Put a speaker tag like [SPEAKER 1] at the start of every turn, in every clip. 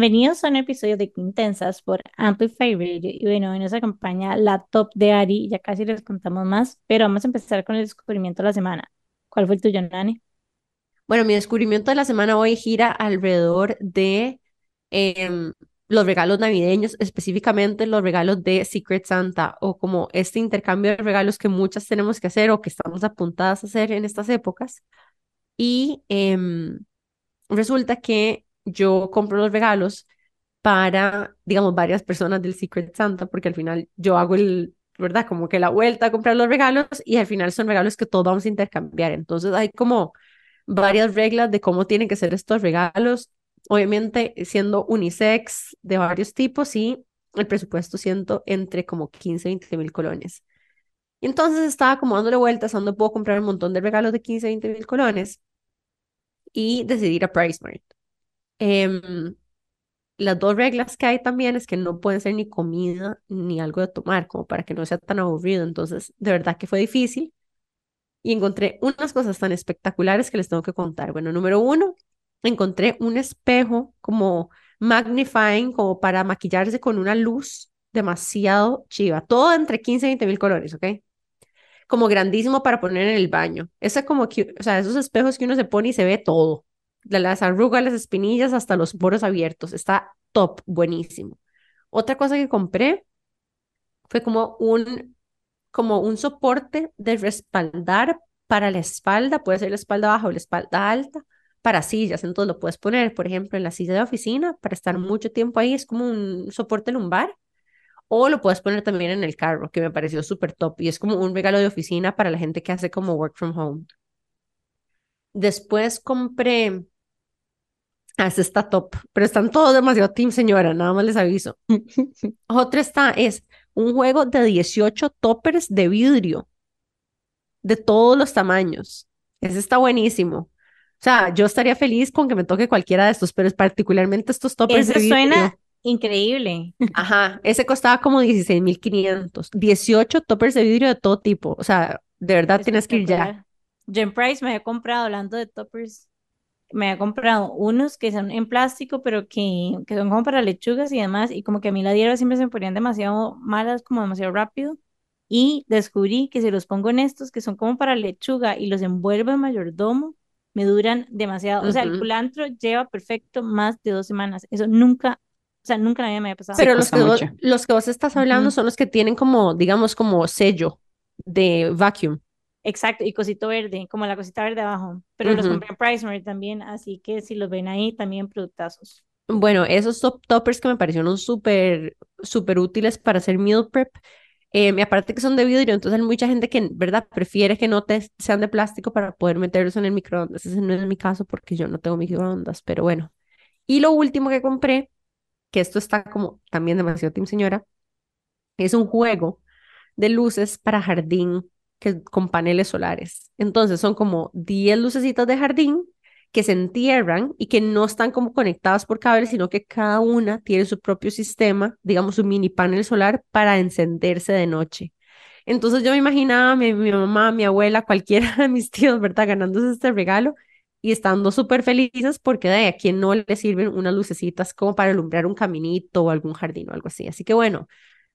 [SPEAKER 1] Bienvenidos a un episodio de Quintensas por Amplify Radio. Y bueno, en esa campaña la top de Ari, ya casi les contamos más, pero vamos a empezar con el descubrimiento de la semana. ¿Cuál fue el tuyo, Nani?
[SPEAKER 2] Bueno, mi descubrimiento de la semana hoy gira alrededor de em, los regalos navideños, específicamente los regalos de Secret Santa o como este intercambio de regalos que muchas tenemos que hacer o que estamos apuntadas a hacer en estas épocas. Y em, resulta que yo compro los regalos para, digamos, varias personas del Secret Santa, porque al final yo hago el, ¿verdad? Como que la vuelta a comprar los regalos y al final son regalos que todos vamos a intercambiar. Entonces hay como varias reglas de cómo tienen que ser estos regalos, obviamente siendo unisex de varios tipos y el presupuesto siendo entre como 15 y 20 mil colones. Entonces estaba como dándole vueltas a dónde puedo comprar un montón de regalos de 15, 20 mil colones y decidí ir a PriceMart. Em, las dos reglas que hay también es que no pueden ser ni comida ni algo de tomar, como para que no sea tan aburrido. Entonces, de verdad que fue difícil. Y encontré unas cosas tan espectaculares que les tengo que contar. Bueno, número uno, encontré un espejo como magnifying, como para maquillarse con una luz demasiado chiva. Todo entre 15 y 20 mil colores, ¿ok? Como grandísimo para poner en el baño. Ese como o sea, esos espejos que uno se pone y se ve todo de las arrugas, las espinillas, hasta los poros abiertos. Está top, buenísimo. Otra cosa que compré fue como un, como un soporte de respaldar para la espalda, puede ser la espalda baja o la espalda alta, para sillas. Entonces lo puedes poner, por ejemplo, en la silla de oficina para estar mucho tiempo ahí, es como un soporte lumbar. O lo puedes poner también en el carro, que me pareció súper top. Y es como un regalo de oficina para la gente que hace como work from home. Después compré Ah, ese está top, pero están todos demasiado team, señora, nada más les aviso. Otra está, es un juego de 18 toppers de vidrio, de todos los tamaños. Ese está buenísimo. O sea, yo estaría feliz con que me toque cualquiera de estos, pero es particularmente estos toppers de vidrio.
[SPEAKER 1] suena increíble.
[SPEAKER 2] Ajá, ese costaba como 16,500. 18 toppers de vidrio de todo tipo. O sea, de verdad tienes que ir ya.
[SPEAKER 1] Jen Price me he comprado hablando de toppers me ha comprado unos que son en plástico, pero que, que son como para lechugas y demás, y como que a mí la hierba siempre se me ponían demasiado malas, como demasiado rápido, y descubrí que si los pongo en estos, que son como para lechuga, y los envuelvo en mayordomo, me duran demasiado. O sea, el culantro lleva perfecto más de dos semanas. Eso nunca, o sea, nunca me había pasado.
[SPEAKER 2] Pero los que, vos, los que vos estás hablando son los que tienen como, digamos, como sello de vacuum.
[SPEAKER 1] Exacto, y cosito verde, como la cosita verde abajo. Pero los compré en PriceMart también, así que si los ven ahí, también productazos.
[SPEAKER 2] Bueno, esos top toppers que me parecieron súper, súper útiles para hacer meal prep. Eh, aparte que son de vidrio, entonces hay mucha gente que, ¿verdad?, prefiere que no te sean de plástico para poder meterlos en el microondas. Ese no es mi caso porque yo no tengo microondas, pero bueno. Y lo último que compré, que esto está como también demasiado team señora, es un juego de luces para jardín que, con paneles solares. Entonces son como 10 lucecitas de jardín que se entierran y que no están como conectadas por cables, sino que cada una tiene su propio sistema, digamos su mini panel solar para encenderse de noche. Entonces yo me imaginaba a mi, mamá, mi abuela, cualquiera de mis tíos, ¿verdad? Ganándose este regalo y estando súper felices porque de a no le sirven unas lucecitas como para alumbrar un caminito o algún jardín o algo así. Así que bueno,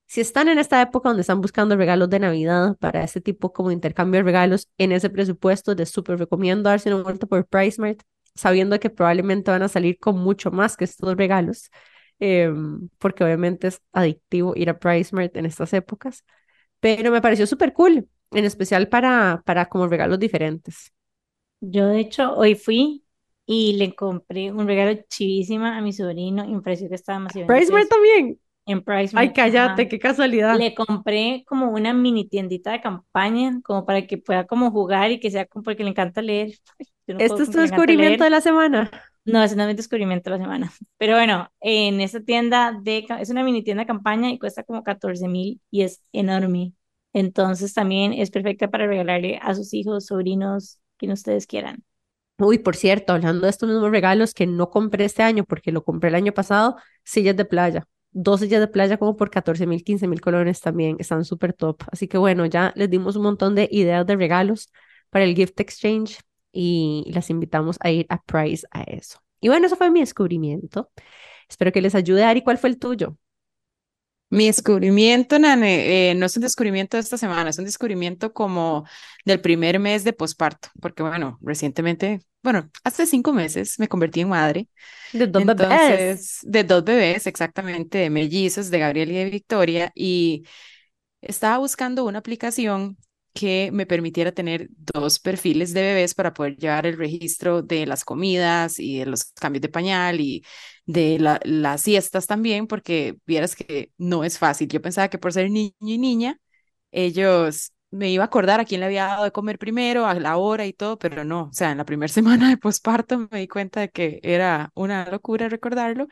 [SPEAKER 2] si están en esta época donde están buscando regalos de Navidad para ese tipo como de intercambio de regalos en ese presupuesto, les súper recomiendo darse una vuelta por PriceMart, sabiendo que probablemente van a salir con mucho más que estos regalos, em, porque obviamente es adictivo ir a PriceMart en estas épocas. Pero me pareció súper cool, en especial para, para como regalos diferentes.
[SPEAKER 1] Yo, de hecho, hoy fui y le compré un regalo chivísima a mi sobrino y me pareció que estaba demasiado
[SPEAKER 2] PriceMart también
[SPEAKER 1] en Price.
[SPEAKER 2] Ay, cállate, qué casualidad.
[SPEAKER 1] Le compré como una mini tiendita de campaña, como para que pueda como jugar y que sea como porque le encanta leer.
[SPEAKER 2] ¿Este es tu descubrimiento de la semana?
[SPEAKER 1] No, ese no es mi descubrimiento de la semana. Pero bueno, en esta tienda de, es una mini tienda de campaña y cuesta como 14 mil y es enorme. Entonces también es perfecta para regalarle a sus hijos, sobrinos, quien ustedes quieran.
[SPEAKER 2] Uy, por cierto, hablando de estos mismos regalos que no compré este año porque lo compré el año pasado, sillas de playa dos sillas de playa como por 14 mil, 15 mil colones también están súper top. Así que bueno, ya les dimos un montón de ideas de regalos para el gift exchange y las invitamos a ir a Price a eso. Y bueno, eso fue mi descubrimiento. Espero que les ayude. Ari, ¿cuál fue el tuyo?
[SPEAKER 3] Mi descubrimiento, Nane, eh, no es un descubrimiento de esta semana, es un descubrimiento como del primer mes de posparto, porque bueno, recientemente, bueno, hace cinco meses me convertí en madre.
[SPEAKER 2] De dos bebés.
[SPEAKER 3] Entonces, de dos bebés, exactamente, de mellizos, de Gabriel y de Victoria, y estaba buscando una aplicación que me permitiera tener dos perfiles de bebés para poder llevar el registro de las comidas y de los cambios de pañal y de la- las siestas también, porque vieras que no es fácil. Yo pensaba que por ser niño y niña, ellos me iba a acordar a quién le había dado de comer primero, a la hora y todo, pero no, o sea, en la primera semana de posparto me di cuenta de que era una locura recordarlo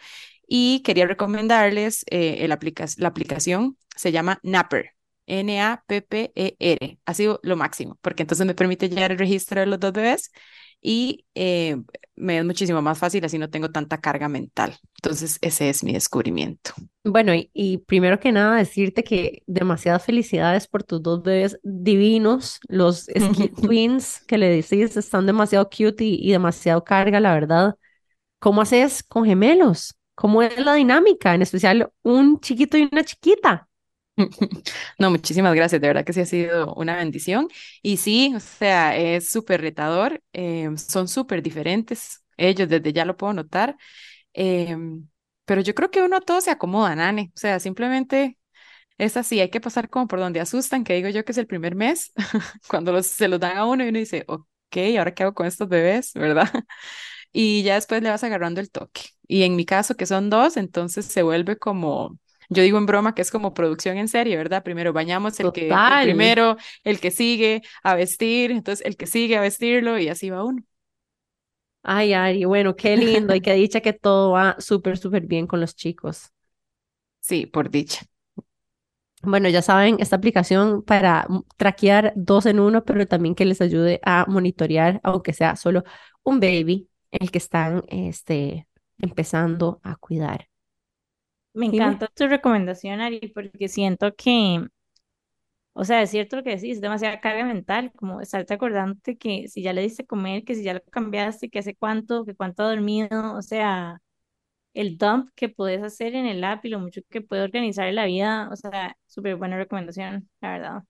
[SPEAKER 3] y quería recomendarles eh, el aplica la aplicación, se llama Napper. N-A-P-P-E-R. Ha sido lo máximo, porque entonces me permite llevar el registro de los dos bebés y eh, me es muchísimo más fácil, así no tengo tanta carga mental. Entonces, ese es mi descubrimiento.
[SPEAKER 2] Bueno, y, y primero que nada decirte que demasiadas felicidades por tus dos bebés divinos, los Twins que le decís están demasiado cute y, y demasiado carga, la verdad. ¿Cómo haces con gemelos? ¿Cómo es la dinámica? En especial un chiquito y una chiquita.
[SPEAKER 3] No, muchísimas gracias, de verdad que sí ha sido una bendición. Y sí, o sea, es súper retador, eh, son súper diferentes, ellos desde ya lo puedo notar, em, pero yo creo que uno a todo se acomoda, Nane, o sea, simplemente es así, hay que pasar como por donde asustan, que digo yo que es el primer mes, cuando se los dan a uno y uno dice, ok, ¿ahora qué hago con estos bebés, verdad? Y ya después le vas agarrando el toque. Y en mi caso, que son dos, entonces se vuelve como yo digo en broma que es como producción en serie, ¿verdad? Primero bañamos el que, el primero, el que sigue a vestir, entonces el que sigue a vestirlo y así va uno.
[SPEAKER 2] Ay, Ari, bueno, qué lindo y qué dicha que todo va súper, súper bien con los chicos.
[SPEAKER 3] Sí, por dicha.
[SPEAKER 2] Bueno, ya saben, esta aplicación para traquear dos en uno, pero también que les ayude a monitorear, aunque sea solo un baby, el que están este, empezando a cuidar.
[SPEAKER 1] Me encanta tu recomendación, Ari, porque siento que, o sea, es cierto lo que decís, es demasiada carga mental, como estarte acordándote que si ya le diste comer, que si ya lo cambiaste, que hace cuánto, que cuánto ha dormido, o sea, el dump que puedes hacer en el app y lo mucho que puede organizar la vida, o sea, súper buena recomendación, la verdad.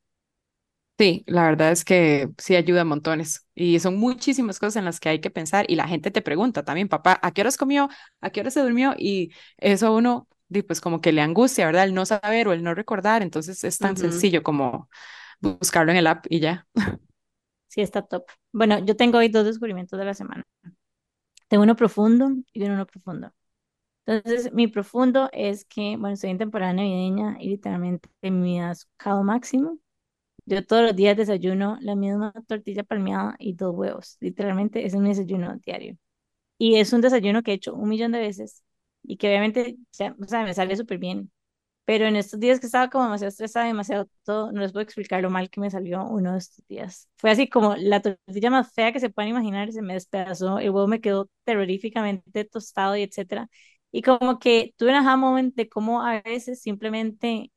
[SPEAKER 3] Sí, la verdad es que sí ayuda a montones y son muchísimas cosas en las que hay que pensar y la gente te pregunta también, papá, ¿a qué horas comió? ¿A qué hora se durmió? Y eso uno, pues como que le angustia, ¿verdad? El no saber o el no recordar, entonces es tan
[SPEAKER 2] Ujú.
[SPEAKER 3] sencillo como buscarlo en el app y ya.
[SPEAKER 1] Sí, está top. Bueno, yo tengo hoy dos descubrimientos de la semana. Tengo uno profundo y uno no profundo. Entonces, mi profundo es que, bueno, estoy en temporada navideña y literalmente mi azúcar máximo. Yo todos los días desayuno la misma tortilla palmeada y dos huevos. Literalmente ese es mi desayuno diario. Y es un desayuno que he hecho un millón de veces y que obviamente, ya, o sea, me sale súper bien. Pero en estos días que estaba como demasiado estresada, demasiado todo, no les puedo explicar lo mal que me salió uno de estos días. Fue así como la tortilla más fea que se puedan imaginar, se me despedazó, el huevo me quedó terroríficamente tostado y etcétera. Y como que tuve un aha moment de cómo a veces simplemente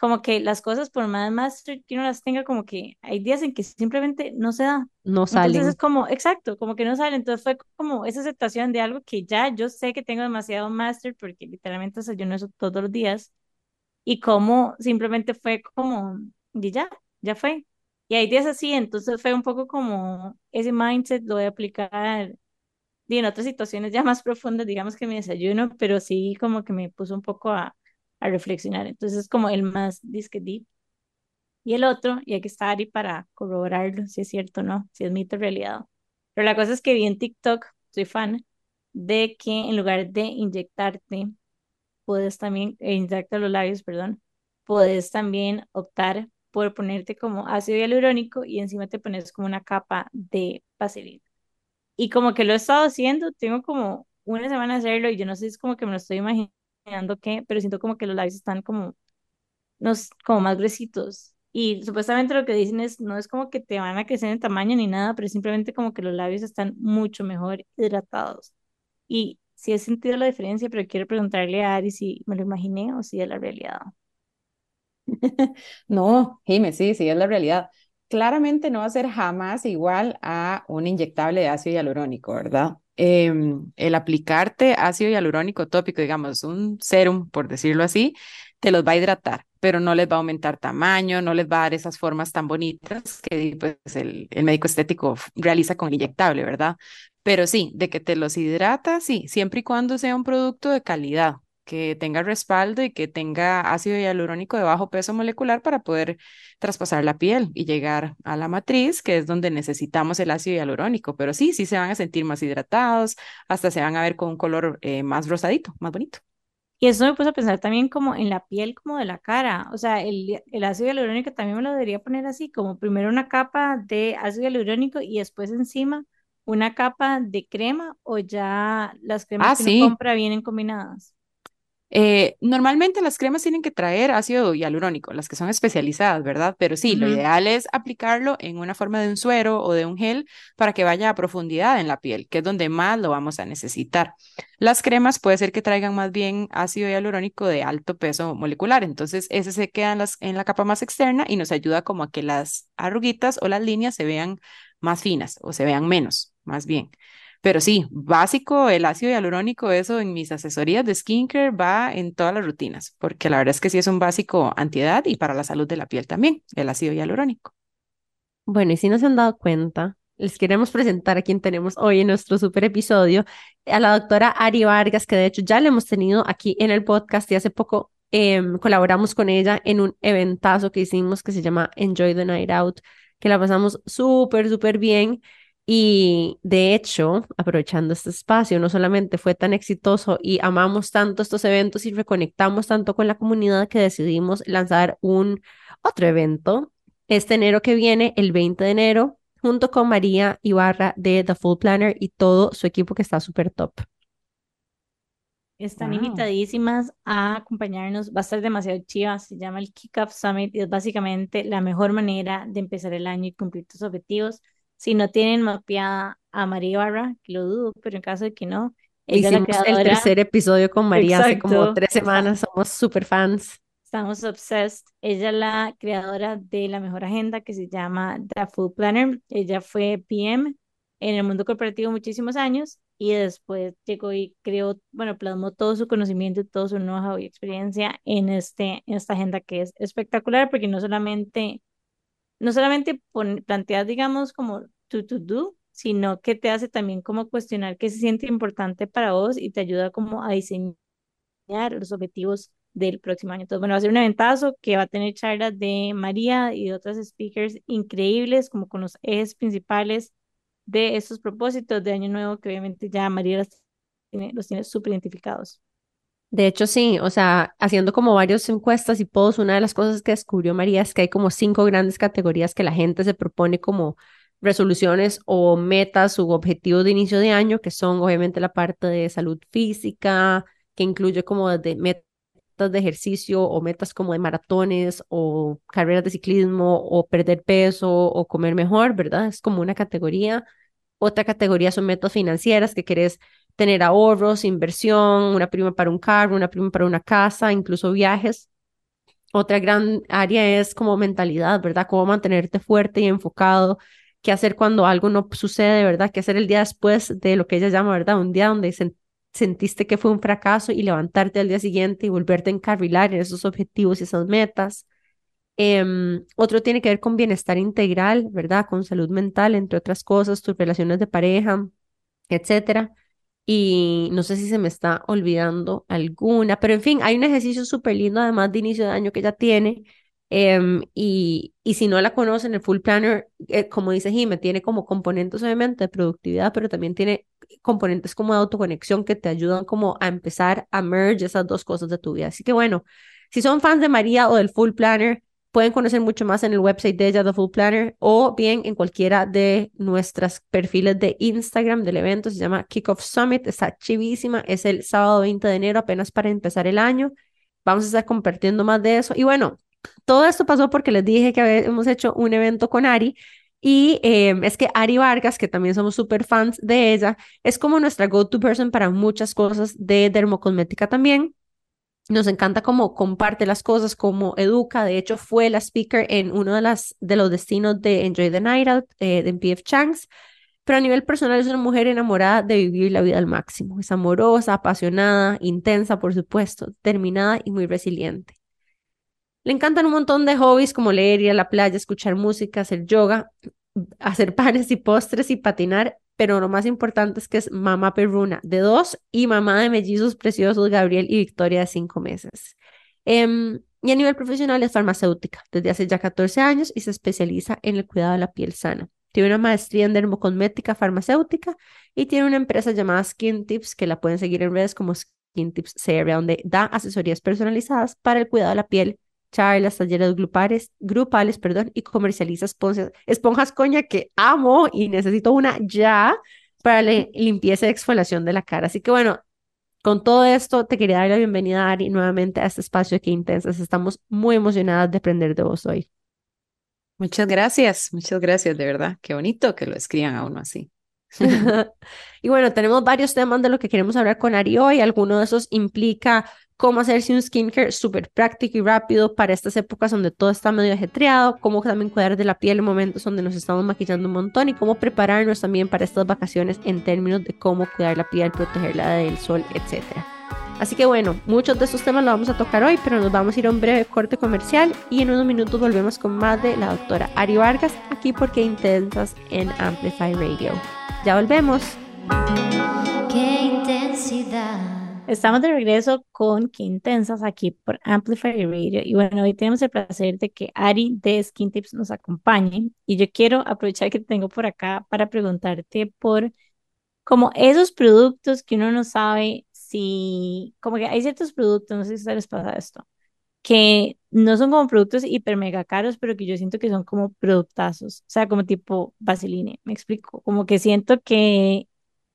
[SPEAKER 1] como que las cosas por más master que uno las tenga, como que hay días en que simplemente no se da.
[SPEAKER 2] No
[SPEAKER 1] Entonces es como, exacto, como que no sale. Entonces fue como esa aceptación de algo que ya yo sé que tengo demasiado master porque literalmente desayuno eso todos los días y como simplemente fue como, y ya, ya fue. Y hay días así, entonces fue un poco como ese mindset lo voy a aplicar y en otras situaciones ya más profundas, digamos que mi desayuno, pero sí como que me puso un poco a, a reflexionar. Entonces es como el más disque deep. Y el otro, y hay que estar ahí para corroborarlo, si es cierto o no, si es mito realidad. Pero la cosa es que vi en TikTok, soy fan, de que en lugar de inyectarte, puedes también, e inyectar los labios, perdón, puedes también optar por ponerte como ácido hialurónico y encima te pones como una capa de vaselina. Y como que lo he estado haciendo, tengo como una semana de hacerlo y yo no sé, es como que me lo estoy imaginando qué, pero siento como que los labios están como, no, s- como más gruesitos. Y supuestamente lo que dicen es, no es como que te van a crecer en tamaño ni nada, pero simplemente como que los labios están mucho mejor hidratados. Y sí he sentido la diferencia, pero quiero preguntarle a Ari si me lo imaginé o si es la realidad.
[SPEAKER 3] No, Jime, sí, sí, es la realidad. Claramente no va a ser jamás igual a un inyectable de ácido hialurónico, ¿verdad? Em, el aplicarte ácido hialurónico tópico, digamos, un serum, por decirlo así, te los va a hidratar, pero no les va a aumentar tamaño, no les va a dar esas formas tan bonitas que pues, el, médico estético realiza con el inyectable, ¿verdad? Pero sí, de que te los hidrata, sí, siempre y cuando sea un producto de calidad, que tenga respaldo y que tenga ácido hialurónico de bajo peso molecular para poder traspasar la piel y llegar a la matriz, que es donde necesitamos el ácido hialurónico. Pero sí, sí se van a sentir más hidratados, hasta se van a ver con un color eh, más rosadito, más bonito.
[SPEAKER 1] Y eso me puso a pensar también como en la piel como de la cara. O sea, el, el ácido hialurónico también me lo debería poner así, como primero una capa de ácido hialurónico y después encima una capa de crema o ya las cremas
[SPEAKER 3] Ah,
[SPEAKER 1] que uno
[SPEAKER 3] sí.
[SPEAKER 1] compra vienen combinadas.
[SPEAKER 3] Eh, normalmente las cremas tienen que traer ácido hialurónico, las que son especializadas, ¿verdad? Pero sí, lo ideal es aplicarlo en una forma de un suero o de un gel para que vaya a profundidad en la piel, que es donde más lo vamos a necesitar. Las cremas puede ser que traigan más bien ácido hialurónico de alto peso molecular, entonces ese se queda en, las, en la capa más externa y nos ayuda como a que las arruguitas o las líneas se vean más finas o se vean menos, más bien. Pero sí, básico, el ácido hialurónico, eso en mis asesorías de skincare va en todas las rutinas, porque la verdad es que sí es un básico antiedad y para la salud de la piel también, el ácido hialurónico.
[SPEAKER 2] Bueno, y si no se han dado cuenta, les queremos presentar a quien tenemos hoy en nuestro super episodio, a la doctora Ari Vargas, que de hecho ya la hemos tenido aquí en el podcast y hace poco em, colaboramos con ella en un eventazo que hicimos que se llama Enjoy the Night Out, que la pasamos súper, súper bien. Y de hecho, aprovechando este espacio, no solamente fue tan exitoso y amamos tanto estos eventos y reconectamos tanto con la comunidad que decidimos lanzar un otro evento este enero que viene, el 20 de enero, junto con María Ibarra de The Full Planner y todo su equipo que está súper top.
[SPEAKER 1] Están
[SPEAKER 3] Wow.
[SPEAKER 1] invitadísimas a acompañarnos. Va a estar demasiado chiva. Se llama el Kickoff Summit y es básicamente la mejor manera de empezar el año y cumplir tus objetivos. Si no tienen mapeada a María Ibarra, que lo dudo, pero en caso de que no, ella es la
[SPEAKER 2] Hicimos el
[SPEAKER 1] creadora.
[SPEAKER 2] tercer episodio con María hace como
[SPEAKER 1] Exacto.
[SPEAKER 2] tres semanas, somos súper fans.
[SPEAKER 1] Estamos obsessed. Ella es la creadora de la mejor agenda que se llama The Full Planner. Ella fue PM en el mundo corporativo muchísimos años y después llegó y creó, bueno, plasmó todo su conocimiento y todo su know-how y experiencia en, este, en esta agenda que es espectacular porque no solamente, no solamente pon- planteas, digamos, como to, to do, sino que te hace también como cuestionar qué se siente importante para vos y te ayuda como a diseñar los objetivos del próximo año. Entonces, bueno, va a ser un eventazo que va a tener charlas de María y de otras speakers increíbles, como con los ejes principales de estos propósitos de Año Nuevo, que obviamente ya María tiene, los tiene súper identificados.
[SPEAKER 2] De hecho, sí, o sea, haciendo como varias encuestas y posts, una de las cosas que descubrió María es que hay como cinco grandes categorías que la gente se propone como resoluciones o metas u objetivos de inicio de año, que son obviamente la parte de salud física, que incluye como metas de ejercicio o metas como de maratones o carreras de ciclismo o perder peso o comer mejor, ¿verdad? Es como una categoría. Otra categoría son metas financieras, que querés tener ahorros, inversión, una prima para un carro, una prima para una casa, incluso viajes. Otra gran área es como mentalidad, ¿verdad? Cómo mantenerte fuerte y enfocado, qué hacer cuando algo no sucede, ¿verdad? Qué hacer el día después de lo que ella llama, ¿verdad? Un día donde sen- sentiste que fue un fracaso y levantarte al día siguiente y volverte a encarrilar en esos objetivos y esas metas. Em, otro tiene que ver con bienestar integral, ¿verdad? Con salud mental, entre otras cosas, tus relaciones de pareja, etcétera. Y no sé si se me está olvidando alguna, pero en fin, hay un ejercicio súper lindo además de inicio de año que ella tiene. em, y, y si no la conocen, el Full Planner, eh, como dice Jime, tiene como componentes obviamente de productividad, pero también tiene componentes como de autoconexión que te ayudan como a empezar a merge esas dos cosas de tu vida. Así que bueno, si son fans de María o del Full Planner, pueden conocer mucho más en el website de ella, The Full Planner, o bien en cualquiera de nuestras perfiles de Instagram del evento. Se llama Kickoff Summit, está chivísima. Es el sábado 20 de enero, apenas para empezar el año. Vamos a estar compartiendo más de eso. Y bueno, todo esto pasó porque les dije que habíamos hecho un evento con Ari. Y eh, es que Ari Vargas, que también somos súper fans de ella, es como nuestra go-to person para muchas cosas de dermocosmética también. Nos encanta cómo comparte las cosas, cómo educa. De hecho, fue la speaker en uno de, de los destinos de Enjoy the Night Out eh, de PF Chang's. pero a nivel personal es una mujer enamorada de vivir la vida al máximo. Es amorosa, apasionada, intensa, por supuesto, determinada y muy resiliente. Le encantan un montón de hobbies como leer, ir a la playa, escuchar música, hacer yoga, hacer panes y postres y patinar, pero lo más importante es que es mamá perruna de dos y mamá de mellizos preciosos Gabriel y Victoria de cinco meses. Em, y a nivel profesional es farmacéutica desde hace ya 14 años y se especializa en el cuidado de la piel sana. Tiene una maestría en dermocosmética farmacéutica y tiene una empresa llamada Skin Tips que la pueden seguir en redes como Skin Tips CR, donde da asesorías personalizadas para el cuidado de la piel, charlas, talleres grupales, grupales perdón, y comercializa esponjas, esponjas coña que amo y necesito una ya para la limpieza y exfoliación de la cara. Así que bueno, con todo esto, te quería dar la bienvenida, Ari, nuevamente a este espacio Qué Intensas. Estamos muy emocionadas de aprender de vos hoy.
[SPEAKER 3] Muchas gracias, muchas gracias, de verdad. Qué bonito que lo escriban a uno así.
[SPEAKER 2] y bueno, tenemos varios temas de lo que queremos hablar con Ari hoy. Alguno de esos implica cómo hacerse un skincare súper práctico y rápido para estas épocas donde todo está medio ajetreado, cómo también cuidar de la piel en momentos donde nos estamos maquillando un montón y cómo prepararnos también para estas vacaciones en términos de cómo cuidar la piel, protegerla del sol, etc. Así que bueno, muchos de estos temas los vamos a tocar hoy, pero nos vamos a ir a un breve corte comercial y en unos minutos volvemos con más de la doctora Ari Vargas aquí porque intensas en Amplify Radio. Ya volvemos.
[SPEAKER 1] Qué intensidad. Estamos de regreso con Qué Intensas aquí por Amplify Radio. Y bueno, hoy tenemos el placer de que Ari de Skin Tips nos acompañe. Y yo quiero aprovechar que tengo por acá para preguntarte por como esos productos que uno no sabe si, como que hay ciertos productos, no sé si les pasa esto, que no son como productos hiper mega caros, pero que yo siento que son como productazos, o sea, como tipo Vaseline, me explico, como que siento que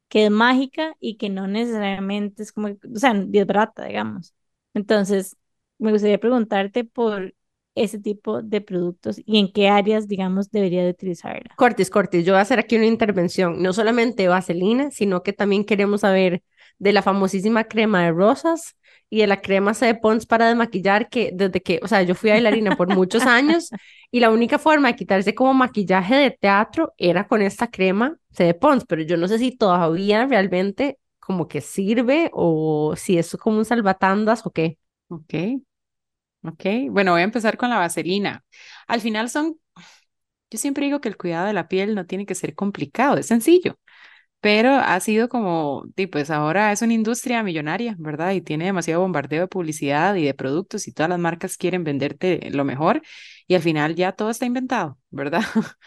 [SPEAKER 1] que es mágica y que no necesariamente es como, o sea, es barata, digamos. Entonces, me gustaría preguntarte por ese tipo de productos y en qué áreas, digamos, debería de utilizarla.
[SPEAKER 2] Cortis, Cortis, yo voy a hacer aquí una intervención, no solamente vaselina, sino que también queremos saber de la famosísima crema de rosas y de la crema C de Pons para desmaquillar, que desde que, o sea, yo fui bailarina por muchos años y la única forma de quitarse como maquillaje de teatro era con esta crema C de Pons, pero yo no sé si todavía realmente como que sirve o si es como un salvatandas o qué.
[SPEAKER 3] Ok, ok. Bueno, voy a empezar con la vaselina. Al final son, yo siempre digo que el cuidado de la piel no tiene que ser complicado, es sencillo pero ha sido como, pues ahora es una industria millonaria, ¿verdad? Y tiene demasiado bombardeo de publicidad y de productos y todas las marcas quieren venderte lo mejor y al final ya todo está inventado, ¿verdad?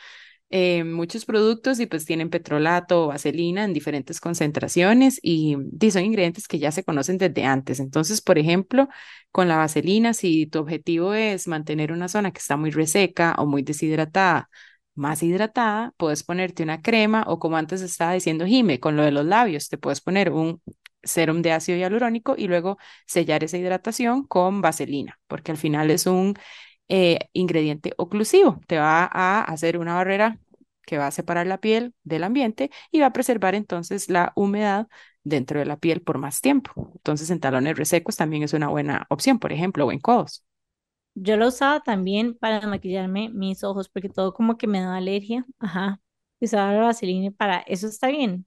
[SPEAKER 3] Eh, muchos productos y pues tienen petrolato o vaselina en diferentes concentraciones y, y, son ingredientes que ya se conocen desde antes. Entonces, por ejemplo, con la vaselina, si tu objetivo es mantener una zona que está muy reseca o muy deshidratada, más hidratada, puedes ponerte una crema o como antes estaba diciendo Jime, con lo de los labios, te puedes poner un serum de ácido hialurónico y luego sellar esa hidratación con vaselina, porque al final es un eh, ingrediente oclusivo, te va a hacer una barrera que va a separar la piel del ambiente y va a preservar entonces la humedad dentro de la piel por más tiempo. Entonces en talones resecos también es una buena opción, por ejemplo, o en codos.
[SPEAKER 1] Yo lo usaba también para maquillarme mis ojos porque todo como que me daba alergia. Ajá. Usaba la vaselina para eso está bien.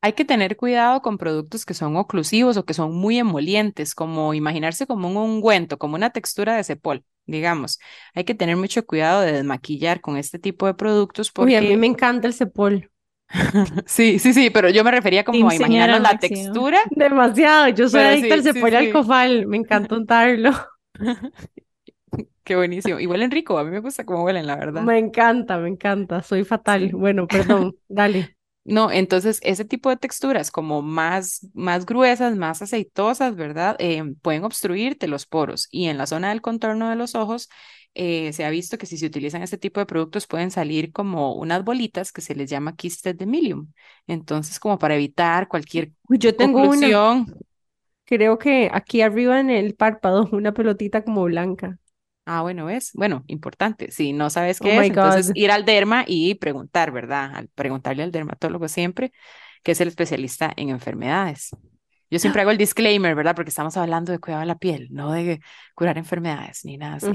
[SPEAKER 3] Hay que tener cuidado con productos que son oclusivos o que son muy emolientes, como imaginarse como un ungüento, como una textura de cepol, digamos. Hay que tener mucho cuidado de desmaquillar con este tipo de productos porque...
[SPEAKER 2] Uy, a mí me encanta el cepol.
[SPEAKER 3] sí, sí, sí, pero yo me refería como a imaginarnos la textura.
[SPEAKER 2] Demasiado, yo soy adicta al cepol alcofal, me encanta untarlo.
[SPEAKER 3] Qué buenísimo. Y huelen rico, a mí me gusta cómo huelen, la verdad.
[SPEAKER 2] Me encanta, me encanta, soy fatal. Bueno, perdón, dale.
[SPEAKER 3] No, entonces ese tipo de texturas como más, más gruesas, más aceitosas, ¿verdad? Eh, pueden obstruirte los poros y en la zona del contorno de los ojos eh, se ha visto que si se utilizan este tipo de productos pueden salir como unas bolitas que se les llama quistes de milium. Entonces, como para evitar cualquier
[SPEAKER 2] Yo tengo una, creo que aquí arriba en el párpado, una pelotita como blanca.
[SPEAKER 3] Ah, bueno, es, bueno, importante. Si no sabes oh qué es, entonces ir al derma y preguntar, ¿verdad? Al preguntarle al dermatólogo siempre, que es el especialista en enfermedades. Yo siempre hago el disclaimer, ¿verdad? Porque estamos hablando de cuidado de la piel, no de curar enfermedades ni nada así.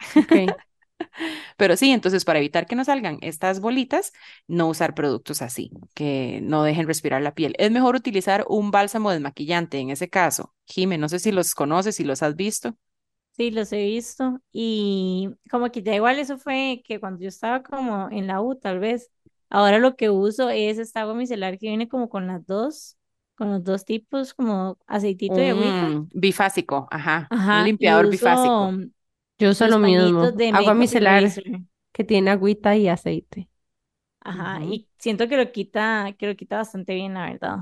[SPEAKER 3] Pero sí, entonces para evitar que nos salgan estas bolitas, no usar productos así, que no dejen respirar la piel. Es mejor utilizar un bálsamo desmaquillante en ese caso. Jime, no sé si los conoces, si los has visto.
[SPEAKER 1] Sí, los he visto y como que ya igual eso fue que cuando yo estaba como en la U tal vez, ahora lo que uso es esta agua micelar que viene como con las dos, con los dos tipos como aceitito y agüita.
[SPEAKER 3] Un bifásico, ajá, un
[SPEAKER 1] Ajá, y
[SPEAKER 3] limpiador bifásico.
[SPEAKER 1] uso
[SPEAKER 2] Yo uso
[SPEAKER 1] los
[SPEAKER 2] lo mismo.
[SPEAKER 1] de
[SPEAKER 2] Agua
[SPEAKER 1] Makeup
[SPEAKER 2] micelar
[SPEAKER 1] Eraser.
[SPEAKER 2] que tiene agüita y aceite.
[SPEAKER 1] Ajá, y siento que lo quita, que lo quita bastante bien, la verdad.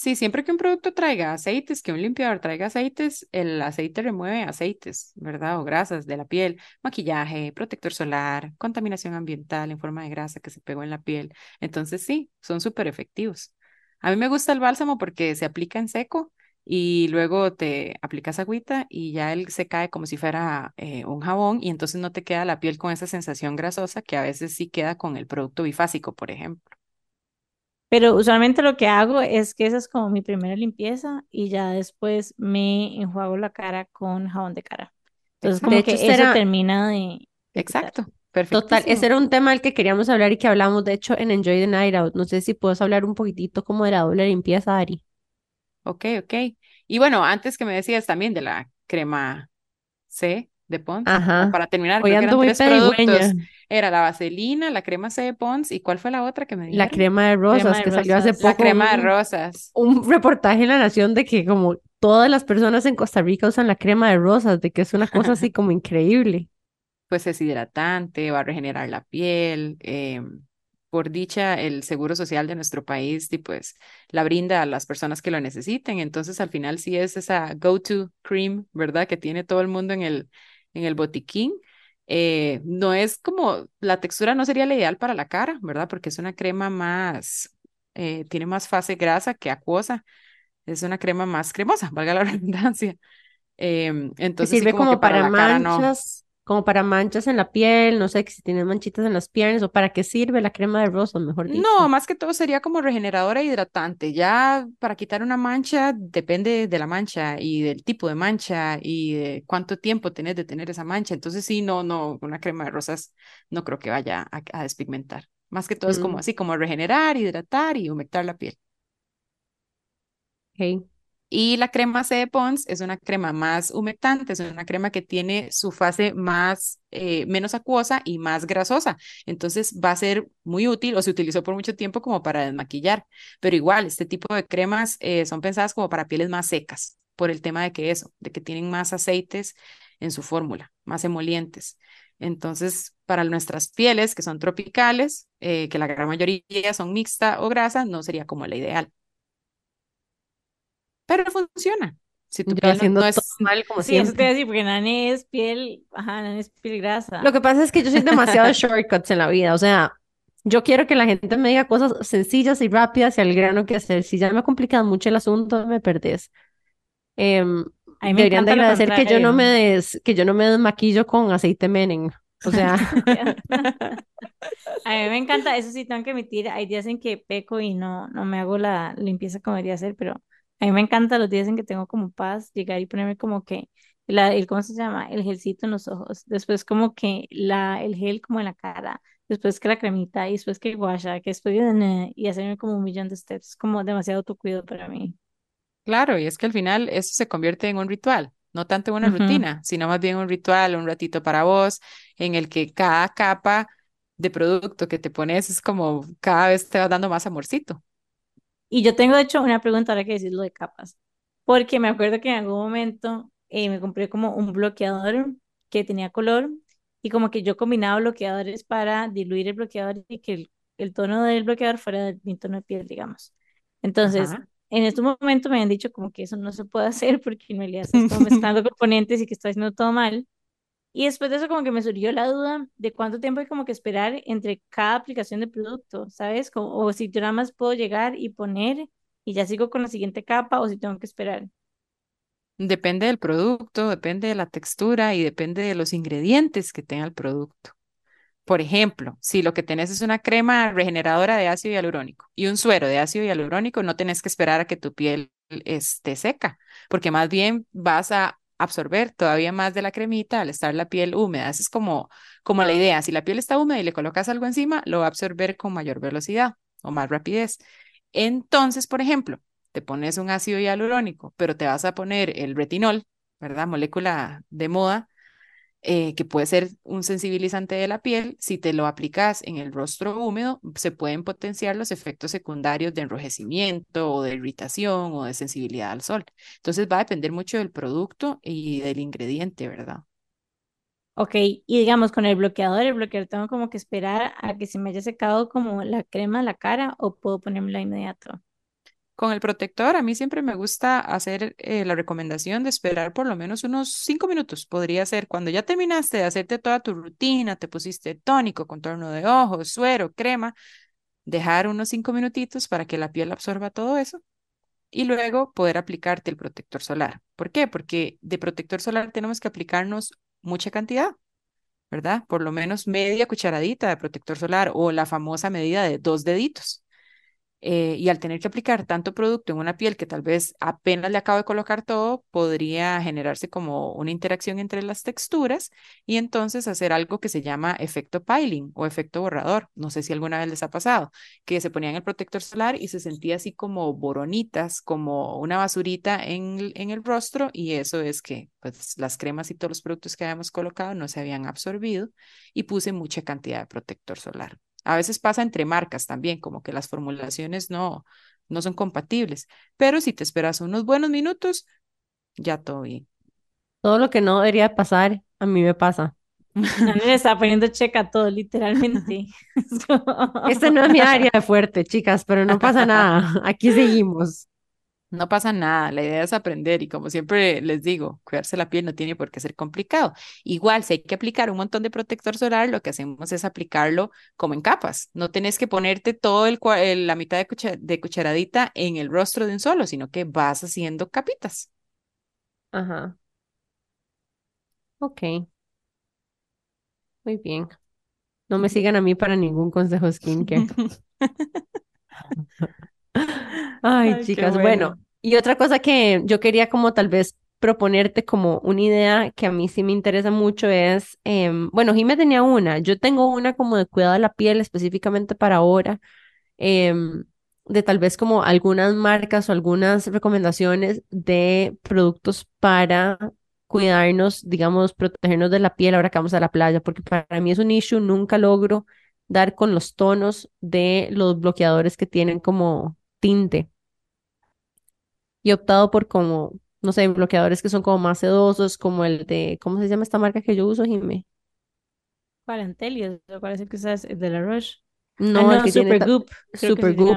[SPEAKER 3] Sí, siempre que un producto traiga aceites, que un limpiador traiga aceites, el aceite remueve aceites, ¿verdad? O grasas de la piel, maquillaje, protector solar, contaminación ambiental en forma de grasa que se pegó en la piel. Entonces, sí, son súper efectivos. A mí me gusta el bálsamo porque se aplica en seco y luego te aplicas agüita y ya él se cae como si fuera eh, un jabón y entonces no te queda la piel con esa sensación grasosa que a veces sí queda con el producto bifásico, por ejemplo.
[SPEAKER 1] Pero usualmente lo que hago es que esa es como mi primera limpieza y ya después me enjuago la cara con jabón de cara. Entonces como
[SPEAKER 2] hecho,
[SPEAKER 1] que eso
[SPEAKER 2] era,
[SPEAKER 1] termina de.
[SPEAKER 3] Exacto,
[SPEAKER 2] total,
[SPEAKER 3] perfectísimo.
[SPEAKER 2] ese era un tema del que queríamos hablar y que hablamos, de hecho, en Enjoy the Night Out. No sé si puedes hablar un poquitito como de la doble limpieza, Ari.
[SPEAKER 3] Ok, ok. Y bueno, antes que me decías también de la crema C de como
[SPEAKER 2] Ajá.
[SPEAKER 3] para terminar,
[SPEAKER 2] Hoy
[SPEAKER 3] creo que eran tres productos. Era la vaselina, la crema C de Pond's, ¿y cuál fue la otra que me
[SPEAKER 2] La
[SPEAKER 3] dijeron?
[SPEAKER 2] crema de
[SPEAKER 1] Crema
[SPEAKER 2] rosas
[SPEAKER 1] de
[SPEAKER 2] que salió hace
[SPEAKER 1] rosas.
[SPEAKER 3] La
[SPEAKER 2] poco
[SPEAKER 3] crema de
[SPEAKER 2] un,
[SPEAKER 3] rosas.
[SPEAKER 2] un reportaje en La Nación de que como todas las personas en Costa Rica usan la crema de rosas, de que es una cosa así como increíble.
[SPEAKER 3] Pues es hidratante, va a regenerar la piel. em, por dicha, el Seguro Social de nuestro país, y pues la brinda a las personas que lo necesiten. Entonces, al final sí es esa go-to cream, ¿verdad? Que tiene todo el mundo en el, en el botiquín. Eh, no es como, la textura no sería la ideal para la cara, ¿verdad? Porque es una crema más, eh, tiene más fase grasa que acuosa. Es una crema más cremosa, valga la redundancia. Em, entonces sí,
[SPEAKER 2] sirve
[SPEAKER 3] como que para
[SPEAKER 2] para
[SPEAKER 3] la cara no.
[SPEAKER 2] Como para manchas en la piel, no sé si tienes manchitas en las piernas o para qué sirve la crema de rosas, mejor
[SPEAKER 3] No,
[SPEAKER 2] dicho.
[SPEAKER 3] más que todo sería como regeneradora e hidratante. Ya para quitar una mancha depende de la mancha y del tipo de mancha y de cuánto tiempo tenés de tener esa mancha. Entonces sí, no, no, una crema de rosas no creo que vaya a, a despigmentar. Más que todo es como
[SPEAKER 2] Mm,
[SPEAKER 3] así, como regenerar, hidratar y humectar la piel.
[SPEAKER 2] ok.
[SPEAKER 3] Y la crema C de Pond's es una crema más humectante, es una crema que tiene su fase más, eh, menos acuosa y más grasosa. Entonces va a ser muy útil o se utilizó por mucho tiempo como para desmaquillar. Pero igual, este tipo de cremas eh, son pensadas como para pieles más secas, por el tema de que eso, de que tienen más aceites en su fórmula, más emolientes. Entonces, para nuestras pieles que son tropicales, eh, que la gran mayoría son mixta o grasa, no sería como la ideal pero funciona. Si tu
[SPEAKER 2] Yo
[SPEAKER 3] piel no,
[SPEAKER 2] haciendo
[SPEAKER 3] no
[SPEAKER 2] todo
[SPEAKER 3] es,
[SPEAKER 2] mal como
[SPEAKER 1] Sí, eso te
[SPEAKER 2] siempre.
[SPEAKER 1] iba a decir, porque Nani es piel, ajá, Nani es piel
[SPEAKER 2] Lo
[SPEAKER 1] grasa.
[SPEAKER 2] que pasa es que yo soy demasiado shortcuts en la vida, o sea, yo quiero que la gente me diga cosas sencillas y rápidas y al grano que hacer. Si ya me complican mucho el asunto, me perdés.
[SPEAKER 1] Mí me
[SPEAKER 2] deberían de
[SPEAKER 1] lo
[SPEAKER 2] agradecer que yo no me des, que yo no me desmaquillo con aceite Menem. O sea,
[SPEAKER 1] A mí me encanta, eso sí, tengo que admitir, hay días en que peco y no, no me hago la limpieza como debería hacer, pero a mí me encanta los días en que tengo como paz, llegar y ponerme como que, la, el, ¿cómo se llama? El gelcito en los ojos, después como que la, el gel como en la cara, después que la cremita, y después que guasha, que después de- y hacerme como un millón de steps, como demasiado autocuido para mí.
[SPEAKER 3] claro, y es que al final eso se convierte en un ritual, no tanto en una rutina, sino más bien un ritual, un ratito para vos, en el que cada capa de producto que te pones es como cada vez te vas dando más amorcito.
[SPEAKER 1] Y yo tengo, de hecho, una pregunta ahora que decir lo de capas, porque me acuerdo que en algún momento eh, me compré como un bloqueador que tenía color y como que yo combinaba bloqueadores para diluir el bloqueador y que el, el tono del bloqueador fuera de mi tono de piel, digamos. Entonces,
[SPEAKER 3] Ajá.
[SPEAKER 1] en este momento me han dicho como que eso no se puede hacer porque en realidad estás como mezclando componentes y que estás haciendo todo mal. Y después de eso como que me surgió la duda de cuánto tiempo hay como que esperar entre cada aplicación de producto, ¿sabes? Como, o si yo nada más puedo llegar y poner y ya sigo con la siguiente capa o si tengo que esperar.
[SPEAKER 3] Depende del producto, depende de la textura y depende de los ingredientes que tenga el producto. Por ejemplo, si lo que tenés es una crema regeneradora de ácido hialurónico y un suero de ácido hialurónico, no tenés que esperar a que tu piel esté seca, porque más bien vas a absorber todavía más de la cremita al estar la piel húmeda. Esa es como, como la idea. Si la piel está húmeda y le colocas algo encima, lo va a absorber con mayor velocidad o más rapidez. Entonces, por ejemplo, te pones un ácido hialurónico, pero te vas a poner el retinol, ¿verdad? Molécula de moda, eh, que puede ser un sensibilizante de la piel. Si te lo aplicas en el rostro húmedo, se pueden potenciar los efectos secundarios de enrojecimiento o de irritación o de sensibilidad al sol. Entonces va a depender mucho del producto y del ingrediente, ¿verdad?
[SPEAKER 1] Ok, y digamos con el bloqueador, el bloqueador tengo como que esperar a que se me haya secado como la crema la cara o puedo ponérmela inmediato.
[SPEAKER 3] Con el protector, a mí siempre me gusta hacer eh, la recomendación de esperar por lo menos unos cinco minutos. Podría ser cuando ya terminaste de hacerte toda tu rutina, te pusiste tónico, contorno de ojos, suero, crema, dejar unos cinco minutitos para que la piel absorba todo eso y luego poder aplicarte el protector solar. ¿Por qué? Porque de protector solar tenemos que aplicarnos mucha cantidad, ¿verdad? Por lo menos media cucharadita de protector solar o la famosa medida de dos deditos. Eh, y al tener que aplicar tanto producto en una piel que tal vez apenas le acabo de colocar todo, podría generarse como una interacción entre las texturas y entonces hacer algo que se llama efecto piling o efecto borrador. No sé si alguna vez les ha pasado, que se ponían el protector solar y se sentía así como boronitas, como una basurita en, el rostro y eso es que pues las cremas y todos los productos que habíamos colocado no se habían absorbido y puse mucha cantidad de protector solar. A veces pasa entre marcas también, como que las formulaciones no, no son compatibles, pero si te esperas unos buenos minutos, ya todo bien.
[SPEAKER 2] Todo lo que no debería pasar, a mí me pasa.
[SPEAKER 1] le está poniendo checa todo, literalmente.
[SPEAKER 2] Esta no es mi área fuerte, chicas, pero no pasa nada. Aquí seguimos.
[SPEAKER 3] No pasa nada, la idea es aprender y como siempre les digo, cuidarse la piel no tiene por qué ser complicado. Igual, si hay que aplicar un montón de protector solar, lo que hacemos es aplicarlo como en capas. No tenés que ponerte todo el, la mitad de, de cucharadita en el rostro de un solo, sino que vas haciendo capitas.
[SPEAKER 2] Ajá. Ok. Muy bien. No me sigan a mí para ningún consejo skincare. Ay, chicas, bueno. Y otra cosa que yo quería como tal vez proponerte como una idea que a mí sí me interesa mucho es, em, bueno, Jimé tenía una, yo tengo una como de cuidado de la piel específicamente para ahora, em, de tal vez como algunas marcas o algunas recomendaciones de productos para cuidarnos, digamos, protegernos de la piel ahora que vamos a la playa, porque para mí es un issue, nunca logro dar con los tonos de los bloqueadores que tienen como tinte. Y he optado por como, no sé, bloqueadores que son como más sedosos, como el de, ¿cómo se llama esta marca que yo uso, Jimé?
[SPEAKER 1] ¿Cuál Antelios? Parece que es de la Roche.
[SPEAKER 2] No,
[SPEAKER 1] ah,
[SPEAKER 2] el que
[SPEAKER 1] Super
[SPEAKER 2] tiene
[SPEAKER 1] Goop.
[SPEAKER 2] Super Goop.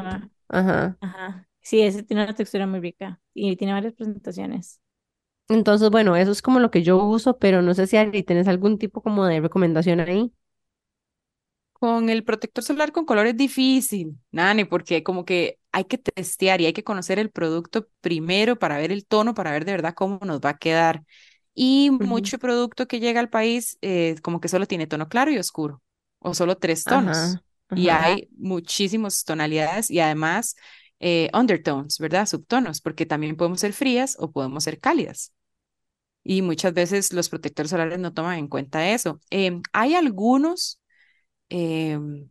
[SPEAKER 2] Ajá.
[SPEAKER 1] Ajá. Sí, ese tiene una textura muy rica y tiene varias presentaciones.
[SPEAKER 2] Entonces, bueno, eso es como lo que yo uso, pero no sé si Ari, ¿tienes algún tipo como de recomendación ahí?
[SPEAKER 3] Con el protector solar con color es difícil, Nani, porque como que hay que testear y hay que conocer el producto primero para ver el tono, para ver de verdad cómo nos va a quedar. Y mucho producto que llega al país eh, como que solo tiene tono claro y oscuro, o solo tres tonos. Y hay muchísimas tonalidades y además eh, undertones, ¿verdad? Subtonos, porque también podemos ser frías o podemos ser cálidas. Y muchas veces los protectores solares no toman en cuenta eso. Em, hay algunos Em,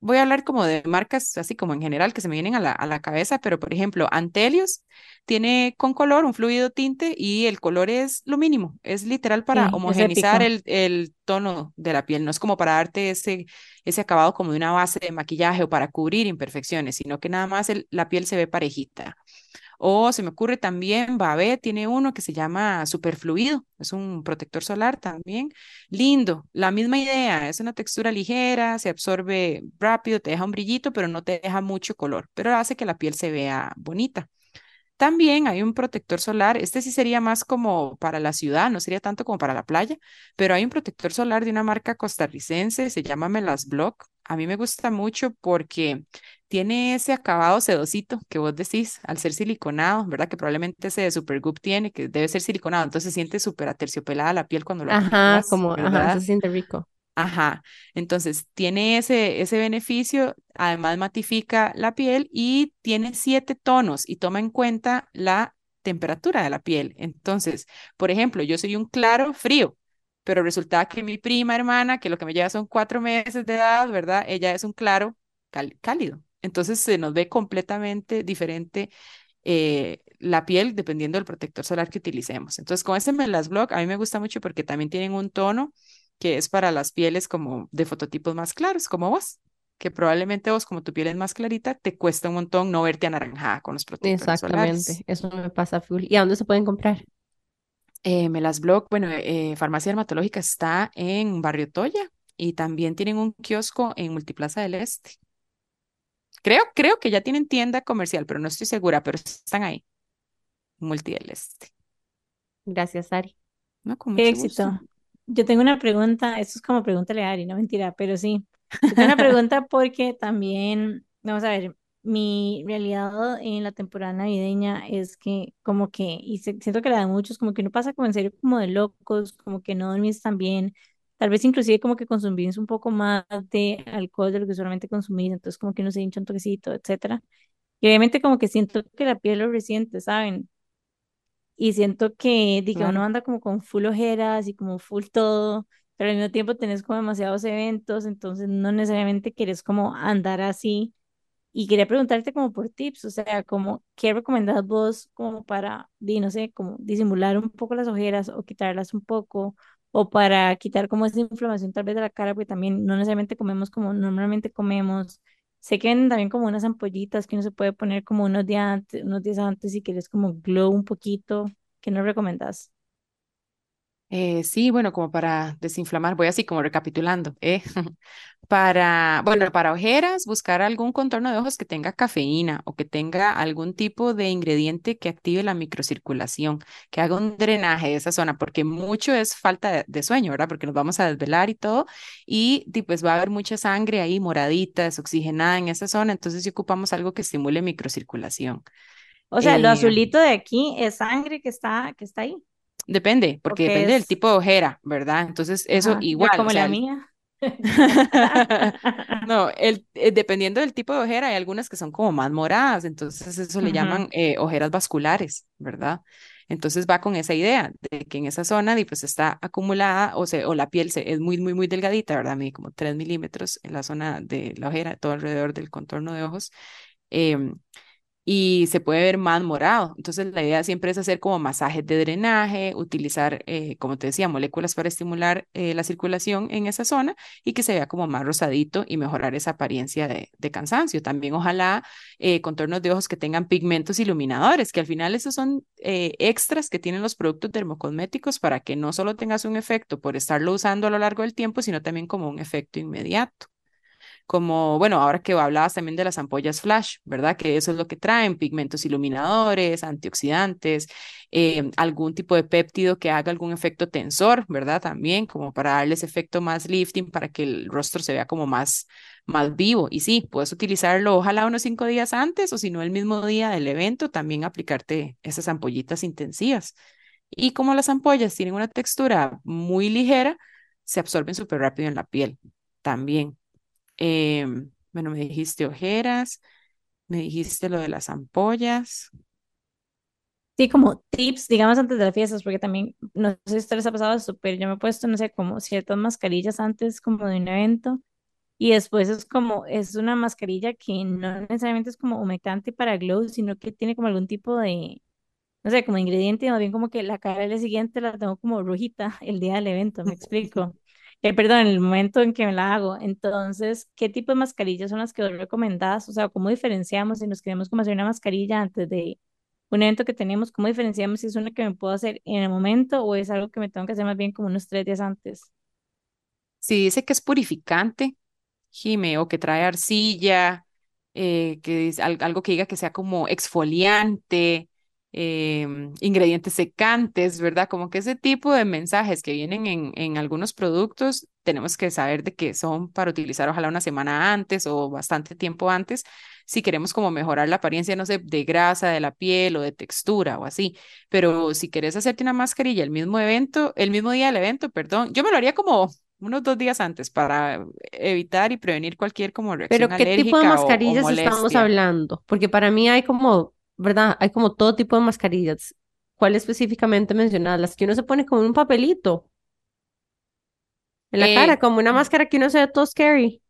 [SPEAKER 3] voy a hablar como de marcas así como en general que se me vienen a la, a la cabeza, pero por ejemplo, Antelios tiene con color un fluido tinte y el color es lo mínimo, es literal para homogenizar el, el, tono de la piel, no es como para darte ese, ese acabado como de una base de maquillaje o para cubrir imperfecciones, sino que nada más la piel se ve parejita. O se me ocurre también, Babé tiene uno que se llama Superfluido, es un protector solar también. Lindo, la misma idea, es una textura ligera, se absorbe rápido, te deja un brillito, pero no te deja mucho color, pero hace que la piel se vea bonita. También hay un protector solar, este sí sería más como para la ciudad, no sería tanto como para la playa, pero hay un protector solar de una marca costarricense, se llama Melas Block. A mí me gusta mucho porque tiene ese acabado sedosito que vos decís al ser siliconado, ¿verdad? Que probablemente ese de Supergoop tiene, que debe ser siliconado, entonces se siente súper aterciopelada la piel cuando lo
[SPEAKER 2] Ajá, como, ajá, se siente rico.
[SPEAKER 3] Ajá, entonces tiene ese, ese beneficio, además matifica la piel y tiene siete tonos y toma en cuenta la temperatura de la piel. Entonces, por ejemplo, yo soy un claro frío, pero resulta que mi prima hermana, que lo que me lleva son cuatro meses de edad, ¿verdad? Ella es un claro cálido. Entonces se nos ve completamente diferente eh, la piel dependiendo del protector solar que utilicemos. Entonces, con este Melas Block a mí me gusta mucho porque también tienen un tono que es para las pieles como de fototipos más claros, como vos, que probablemente vos, como tu piel es más clarita, te cuesta un montón no verte anaranjada con los protectores
[SPEAKER 2] Exactamente, eso me pasa full. ¿Y a dónde se pueden comprar?
[SPEAKER 3] Eh, Melas Block, bueno, eh, Farmacia Dermatológica está en Barrio Toya y también tienen un kiosco en Multiplaza del Este. Creo, creo que ya tienen tienda comercial, pero no estoy segura, pero están ahí. Multi del Este.
[SPEAKER 2] Gracias, Ari.
[SPEAKER 3] No, con
[SPEAKER 1] Qué
[SPEAKER 3] mucho
[SPEAKER 1] éxito.
[SPEAKER 3] gusto.
[SPEAKER 1] Yo tengo una pregunta, esto es como pregúntale a Ari, no mentira, pero sí. Yo tengo una pregunta porque también, vamos a ver, mi realidad en la temporada navideña es que como que, y se- siento que la de muchos, como que uno pasa como en serio como de locos, como que no dormís tan bien, tal vez inclusive como que consumís un poco más de alcohol de lo que usualmente consumís, entonces como que uno se hincha un toquecito, etcétera. Y obviamente como que siento que la piel lo resiente, ¿saben? Y siento que, di que uno anda como con full ojeras y como full todo, pero al mismo tiempo tenés como demasiados eventos, entonces no necesariamente quieres como andar así. Y quería preguntarte como por tips, o sea, como, ¿qué recomendás vos como para, no sé, como disimular un poco las ojeras o quitarlas un poco, o para quitar como esa inflamación tal vez de la cara, porque también no necesariamente comemos como normalmente comemos. Sé que también como unas ampollitas que uno se puede poner como unos días antes, unos días antes si quieres como glow un poquito. ¿Qué nos recomendás?
[SPEAKER 3] Eh, sí, bueno, como para desinflamar, voy así como recapitulando, ¿eh? Para, bueno, para ojeras, buscar algún contorno de ojos que tenga cafeína o que tenga algún tipo de ingrediente que active la microcirculación, que haga un drenaje de esa zona, porque mucho es falta de, de sueño, ¿verdad? Porque nos vamos a desvelar y todo, y di, pues va a haber mucha sangre ahí moradita, desoxigenada en esa zona, entonces sí ocupamos algo que estimule microcirculación.
[SPEAKER 1] O sea, lo
[SPEAKER 3] Eh,
[SPEAKER 1] azulito de aquí es sangre que está, que está ahí,
[SPEAKER 3] depende, porque
[SPEAKER 1] que
[SPEAKER 3] depende del tipo de ojera, ¿verdad? Entonces eso
[SPEAKER 1] ajá, ya
[SPEAKER 3] igual,
[SPEAKER 1] como la
[SPEAKER 3] sea,
[SPEAKER 1] mía.
[SPEAKER 3] No, el, eh, dependiendo del tipo de ojera, hay algunas que son como más moradas, entonces eso le
[SPEAKER 1] Ujú.
[SPEAKER 3] llaman eh, ojeras vasculares, ¿verdad? Entonces va con esa idea de que en esa zona pues está acumulada o, se, o la piel se, es muy, muy, muy delgadita, ¿verdad? Mide como 3 milímetros en la zona de la ojera, todo alrededor del contorno de ojos. em, y se puede ver más morado. Entonces, la idea siempre es hacer como masajes de drenaje, utilizar, eh, como te decía, moléculas para estimular eh, la circulación en esa zona y que se vea como más rosadito y mejorar esa apariencia de, cansancio. También, ojalá, eh, contornos de ojos que tengan pigmentos iluminadores, que al final esos son extras que tienen los productos dermocosméticos para que no solo tengas un efecto por estarlo usando a lo largo del tiempo, sino también como un efecto inmediato como, bueno, ahora que hablabas también de las ampollas flash, ¿verdad? Que eso es lo que traen, pigmentos iluminadores, antioxidantes, eh, algún tipo de péptido que haga algún efecto tensor, ¿verdad? También como para darles efecto más lifting, para que el rostro se vea como más, más vivo. Y sí, puedes utilizarlo ojalá unos cinco días antes o si no el mismo día del evento, también aplicarte esas ampollitas intensivas. Y como las ampollas tienen una textura muy ligera, se absorben súper rápido en la piel también. Em, bueno, me dijiste ojeras, me dijiste lo de las ampollas.
[SPEAKER 1] Sí, como tips, digamos, antes de las fiestas, porque también, no sé si a ustedes les ha pasado esto, pero yo me he puesto, no sé, como ciertas mascarillas antes como de un evento y después es como, es una mascarilla que no necesariamente es como humectante para glow, sino que tiene como algún tipo de, no sé, como ingrediente, más bien como que la cara del día siguiente la tengo como rojita el día del evento, me explico. Eh, perdón, en el momento en que me la hago. Entonces, ¿qué tipo de mascarillas son las que vos recomendás? O sea, ¿cómo diferenciamos si nos queremos como hacer una mascarilla antes de un evento que tenemos? ¿Cómo diferenciamos si es una que me puedo hacer en el momento o es algo que me tengo que hacer más bien como unos tres días antes?
[SPEAKER 3] Si dice que es purificante, Jime, o que trae arcilla, eh, que es al- algo que diga que sea como exfoliante, em, ingredientes secantes, ¿verdad? Como que ese tipo de mensajes que vienen en, en algunos productos, tenemos que saber de que son para utilizar ojalá una semana antes o bastante tiempo antes, si queremos como mejorar la apariencia, no sé, de grasa de la piel o de textura o así. Pero si quieres hacerte una mascarilla el mismo evento, el mismo día del evento, perdón, yo me lo haría como unos dos días antes para evitar y prevenir cualquier como reacción
[SPEAKER 2] Pero ¿qué tipo de
[SPEAKER 3] alérgica o, o
[SPEAKER 2] mascarillas estamos hablando? Porque para mí hay como ¿verdad? Hay como todo tipo de mascarillas. ¿Cuál específicamente mencionadas? Las que uno se pone como un papelito en la
[SPEAKER 3] Eh,
[SPEAKER 2] cara, como una máscara que uno se ve todo scary.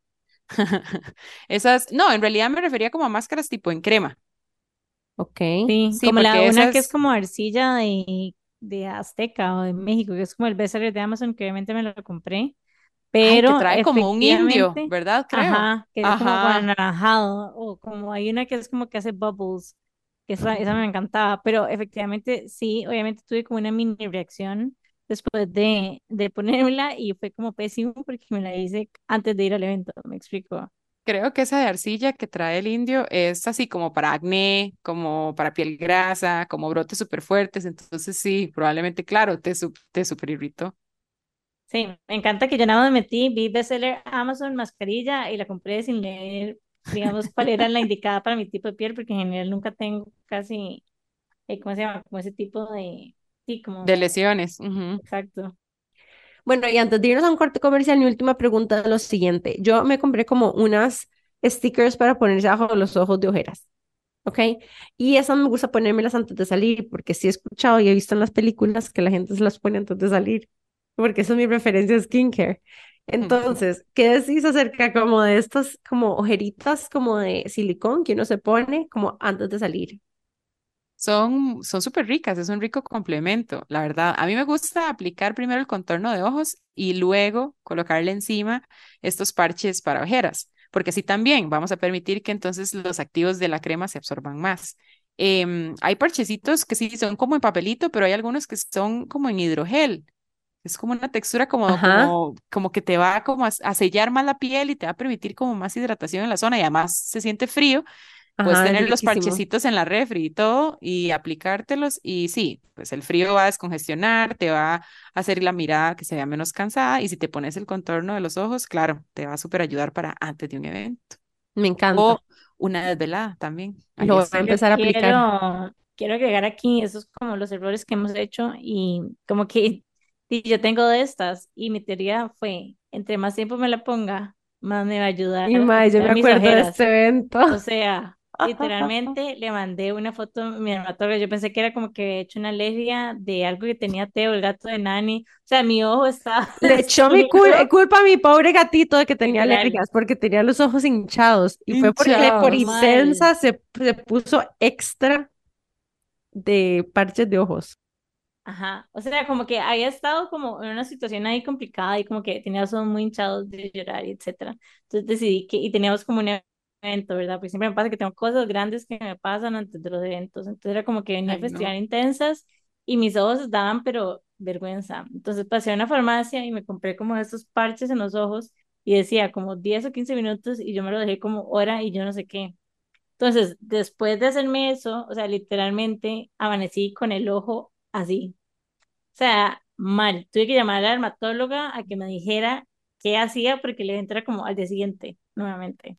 [SPEAKER 3] Esas, no, en realidad me refería como a máscaras tipo en crema.
[SPEAKER 2] Ok.
[SPEAKER 1] Sí,
[SPEAKER 3] Sí,
[SPEAKER 1] como la una que es como arcilla de, de Azteca o de México, que es como el bestseller de Amazon, que obviamente me lo compré,
[SPEAKER 3] ay, que
[SPEAKER 1] pero
[SPEAKER 3] trae como un indio, ¿verdad? Creo.
[SPEAKER 1] ajá, que es como
[SPEAKER 3] Ajá.
[SPEAKER 1] anaranjado, o como hay una que es como que hace bubbles, esa, esa me encantaba, pero efectivamente sí, obviamente tuve como una mini reacción después de, de ponérmela y fue como pésimo porque me la hice antes de ir al evento, me explico.
[SPEAKER 3] Creo que esa de arcilla que trae el indio es así como para acné, como para piel grasa, como brotes súper fuertes. Entonces sí, probablemente, claro, te, te super irritó.
[SPEAKER 1] Sí, me encanta que yo nada más me metí, vi bestseller Amazon, mascarilla y la compré sin leer, digamos, cuál era la indicada para mi tipo de piel, porque en general nunca tengo casi, eh, ¿cómo se llama? Como ese tipo de, sí,
[SPEAKER 3] De
[SPEAKER 1] como,
[SPEAKER 3] lesiones. ujú.
[SPEAKER 1] exacto.
[SPEAKER 2] Bueno, y antes de irnos a un corte comercial, mi última pregunta es lo siguiente. Yo me compré como unas stickers para ponerse bajo los ojos de ojeras, ¿ok? Y esas me gusta ponérmelas antes de salir, porque sí he escuchado y he visto en las películas que la gente se las pone antes de salir, porque esa es mi referencia de skincare. Entonces, ¿qué decís acerca como de estas como ojeritas como de silicón que uno se pone como antes de salir?
[SPEAKER 3] Son, son súper ricas, es un rico complemento, la verdad. A mí me gusta aplicar primero el contorno de ojos y luego colocarle encima estos parches para ojeras, porque así también vamos a permitir que entonces los activos de la crema se absorban más. Em, hay parchecitos que sí son como en papelito, pero hay algunos que son como en hidrogel. Es como una textura como, como, como que te va como a, a sellar más la piel y te va a permitir como más hidratación en la zona y además se siente frío Puedes
[SPEAKER 2] ajá,
[SPEAKER 3] tener los parchecitos en la refri y todo y aplicártelos y sí, pues el frío va a descongestionar, te va a hacer la mirada que se vea menos cansada y si te pones el contorno de los ojos, claro, te va a súper ayudar para antes de un evento
[SPEAKER 2] Me encanta.
[SPEAKER 3] o una desvelada también
[SPEAKER 2] Lo voy a empezar a aplicar.
[SPEAKER 1] quiero, quiero agregar aquí esos como los errores que hemos hecho y como que sí, yo tengo de estas y mi teoría fue, entre más tiempo me la ponga, más me va a ayudar
[SPEAKER 2] Y mae, yo me acuerdo de este evento.
[SPEAKER 1] O sea, literalmente le mandé una foto a mi dermatóloga. Yo pensé que era como que había hecho una alergia de algo que tenía Teo, el gato de Nani. O sea, mi ojo estaba
[SPEAKER 2] Le echó mi cul- culpa a mi pobre gatito de que tenía alergias porque tenía los ojos hinchados y fue porque por intensa
[SPEAKER 1] Mal.
[SPEAKER 2] se, se puso extra de parches de ojos.
[SPEAKER 1] Ajá. O sea, como que había estado como en una situación ahí complicada y como que tenía los ojos muy hinchados de llorar y etcétera. Entonces decidí que, y teníamos como un evento, ¿verdad? Pues siempre me pasa que tengo cosas grandes que me pasan antes de los eventos. Entonces era como que venía a
[SPEAKER 3] Ay, no.
[SPEAKER 1] festival intensas y mis ojos daban, pero vergüenza. Entonces pasé a una farmacia y me compré como estos parches en los ojos y decía como 10 o 15 minutos y yo me lo dejé como hora y yo no sé qué. Entonces, después de hacerme eso, o sea, literalmente amanecí con el ojo así. O sea, mal. Tuve que llamar a la dermatóloga a que me dijera qué hacía porque le entra como al día siguiente, nuevamente.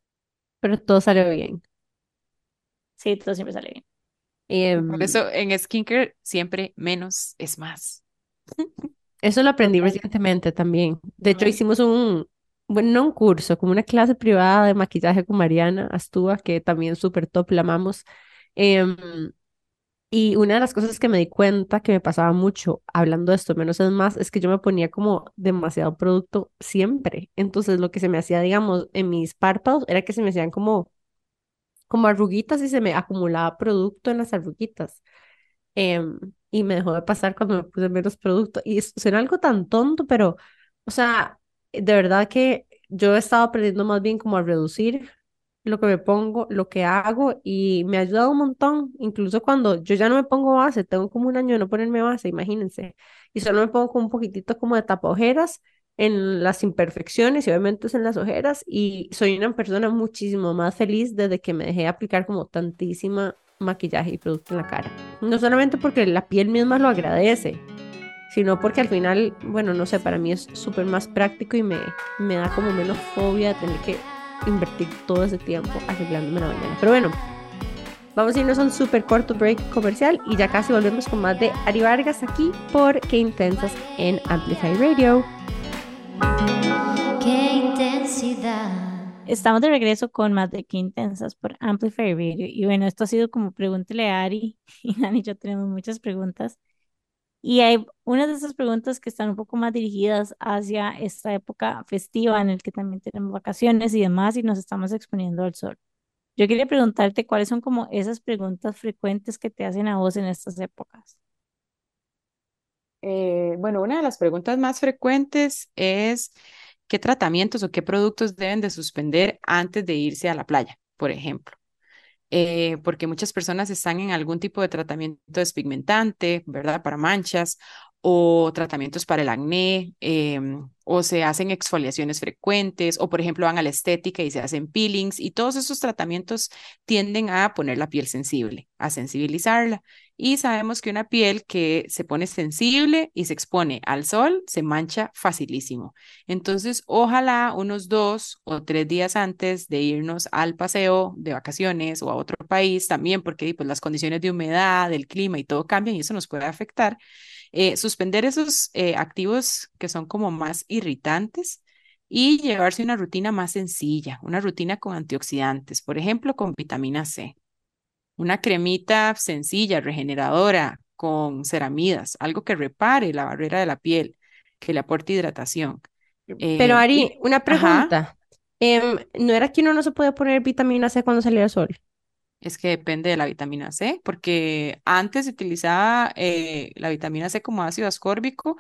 [SPEAKER 2] Pero todo salió bien.
[SPEAKER 1] Sí, todo siempre sale bien.
[SPEAKER 3] Por
[SPEAKER 2] Em,
[SPEAKER 3] eso en skincare siempre menos es más.
[SPEAKER 2] eso lo aprendí
[SPEAKER 1] Total.
[SPEAKER 2] recientemente también. De hecho, hicimos un, bueno, no un curso, como una clase privada de maquillaje con Mariana Astúa, que también súper top, la amamos. Em, Y una de las cosas que me di cuenta que me pasaba mucho hablando de esto, menos es más, es que yo me ponía como demasiado producto siempre. Entonces lo que se me hacía, digamos, en mis párpados era que se me hacían como, como arruguitas y se me acumulaba producto en las arruguitas. Em, y me dejó de pasar cuando me puse menos producto. Y suena algo tan tonto, pero, o sea, de verdad que yo he estado aprendiendo más bien como a reducir lo que me pongo, lo que hago y me ha ayudado un montón. Incluso cuando yo ya no me pongo base, tengo como un año de no ponerme base, imagínense. Y solo me pongo como un poquitito como de tapaojeras en las imperfecciones y obviamente es en las ojeras y soy una persona muchísimo más feliz desde que me dejé aplicar como tantísima maquillaje y producto en la cara. No solamente porque la piel misma lo agradece, sino porque al final, bueno, no sé, para mí es súper más práctico y me, me da como menos fobia tener que invertir todo ese tiempo arreglándome la mañana. Pero bueno, vamos a irnos a un súper corto break comercial y ya casi volvemos con más de Ari Vargas aquí por Qué Intensas en Amplify Radio.
[SPEAKER 4] Qué intensidad.
[SPEAKER 1] Estamos de regreso con más de Qué Intensas por Amplify Radio. Y bueno, esto ha sido como pregúntele a Ari y Dani y yo tenemos muchas preguntas. Y hay unas de esas preguntas que están un poco más dirigidas hacia esta época festiva en el que también tenemos vacaciones y demás y nos estamos exponiendo al sol. Yo quería preguntarte cuáles son como esas preguntas frecuentes que te hacen a vos en estas épocas.
[SPEAKER 3] Eh, bueno, una de las preguntas más frecuentes es qué tratamientos o qué productos deben de suspender antes de irse a la playa, por ejemplo. Eh, porque muchas personas están en algún tipo de tratamiento despigmentante, ¿verdad? Para manchas o tratamientos para el acné, em, o se hacen exfoliaciones frecuentes, o por ejemplo van a la estética y se hacen peelings, y todos esos tratamientos tienden a poner la piel sensible, a sensibilizarla. Y sabemos que una piel que se pone sensible y se expone al sol se mancha facilísimo. Entonces, ojalá unos dos o tres días antes de irnos al paseo de vacaciones o a otro país también, porque pues, las condiciones de humedad, del clima y todo cambian y eso nos puede afectar eh, suspender esos eh, activos que son como más irritantes y llevarse una rutina más sencilla, una rutina con antioxidantes, por ejemplo, con vitamina C, una cremita sencilla, regeneradora, con ceramidas, algo que repare la barrera de la piel, que le aporte hidratación.
[SPEAKER 2] Pero
[SPEAKER 3] Eh,
[SPEAKER 2] Ari,
[SPEAKER 3] y,
[SPEAKER 2] una pregunta. Em, ¿no era que uno no se puede poner vitamina C cuando salía el sol?
[SPEAKER 3] Es que depende de la vitamina C, porque antes se utilizaba eh, la vitamina C como ácido ascórbico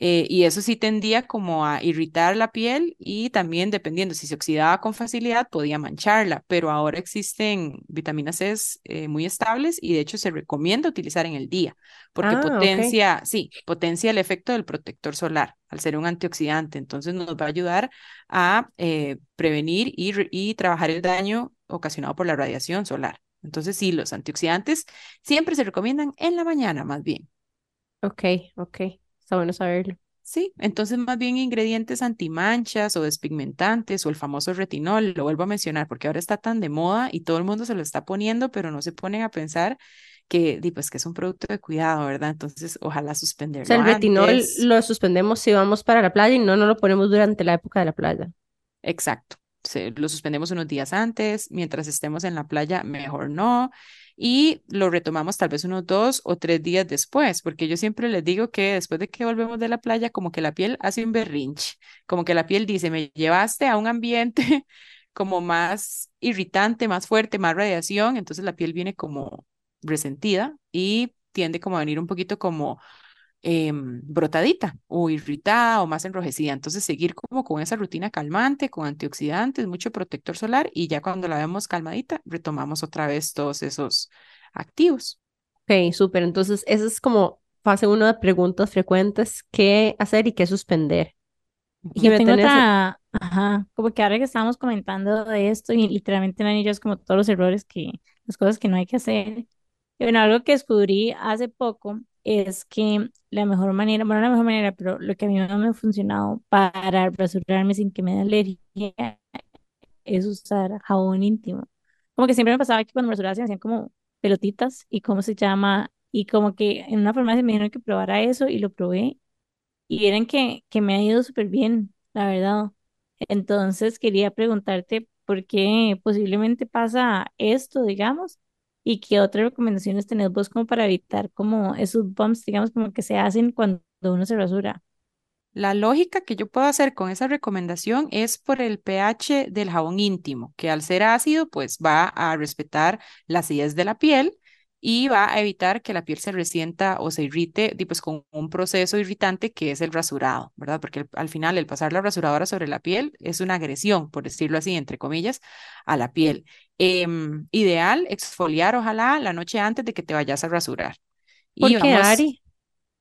[SPEAKER 3] eh, y eso sí tendía como a irritar la piel y también dependiendo si se oxidaba con facilidad podía mancharla, pero ahora existen vitaminas C eh, muy estables y de hecho se recomienda utilizar en el día porque
[SPEAKER 2] Ah,
[SPEAKER 3] potencia, sí, potencia el efecto del protector solar al ser un antioxidante, entonces nos va a ayudar a eh, prevenir y, y trabajar el daño ocasionado por la radiación solar. Entonces sí, los antioxidantes siempre se recomiendan en la mañana más bien.
[SPEAKER 2] Ok, ok. Está bueno saberlo.
[SPEAKER 3] Sí, entonces más bien ingredientes antimanchas o despigmentantes o el famoso retinol, lo vuelvo a mencionar porque ahora está tan de moda y todo el mundo se lo está poniendo, pero no se ponen a pensar que, pues, que es un producto de cuidado, ¿verdad? Entonces, ojalá
[SPEAKER 2] O sea,
[SPEAKER 3] suspenderlo
[SPEAKER 2] el retinol lo suspendemos si vamos para la playa y no, no lo ponemos durante la época de la playa.
[SPEAKER 3] Exacto. Se, lo suspendemos unos días antes, mientras estemos en la playa, mejor no. Y lo retomamos tal vez unos dos o tres días después, porque yo siempre les digo que después de que volvemos de la playa, como que la piel hace un berrinche, como que la piel dice, me llevaste a un ambiente como más irritante, más fuerte, más radiación, entonces la piel viene como resentida y tiende como a venir un poquito como em, brotadita o irritada o más enrojecida. Entonces, seguir como con esa rutina calmante, con antioxidantes, mucho protector solar y ya cuando la vemos calmadita, retomamos otra vez todos esos activos.
[SPEAKER 2] Ok, súper. Entonces, esa es como fase uno de preguntas frecuentes. ¿Qué hacer y qué suspender? Y que me
[SPEAKER 1] tengo otra, ajá, como que ahora que estábamos comentando de esto y literalmente yo es como todos los errores que, las cosas que no hay que hacer. Y bueno, algo que descubrí hace poco es que la mejor manera, bueno, no la mejor manera, pero lo que a mí más me ha funcionado para rasurarme sin que me dé alergia es usar jabón íntimo. Como que siempre me pasaba que cuando me rasuraba se me hacían como pelotitas y cómo se llama, y como que en una farmacia me dijeron que probara eso y lo probé y vieran que, que me ha ido súper bien, la verdad. Entonces quería preguntarte por qué posiblemente pasa esto, digamos, y qué otras recomendaciones tenés vos como para evitar como esos bumps, digamos, como que se hacen cuando uno se rasura.
[SPEAKER 3] La lógica que yo puedo hacer con esa recomendación es por el pH del jabón íntimo, que al ser ácido, pues va a respetar la acidez de la piel y va a evitar que la piel se resienta o se irrite, pues con un proceso irritante que es el rasurado, ¿verdad? Porque el- al final el pasar la rasuradora sobre la piel es una agresión, por decirlo así, entre comillas, a la piel. Em, ideal exfoliar, ojalá, la noche antes de que te vayas a rasurar.
[SPEAKER 2] ¿Por
[SPEAKER 3] Y
[SPEAKER 2] qué,
[SPEAKER 3] vamos
[SPEAKER 2] Ari?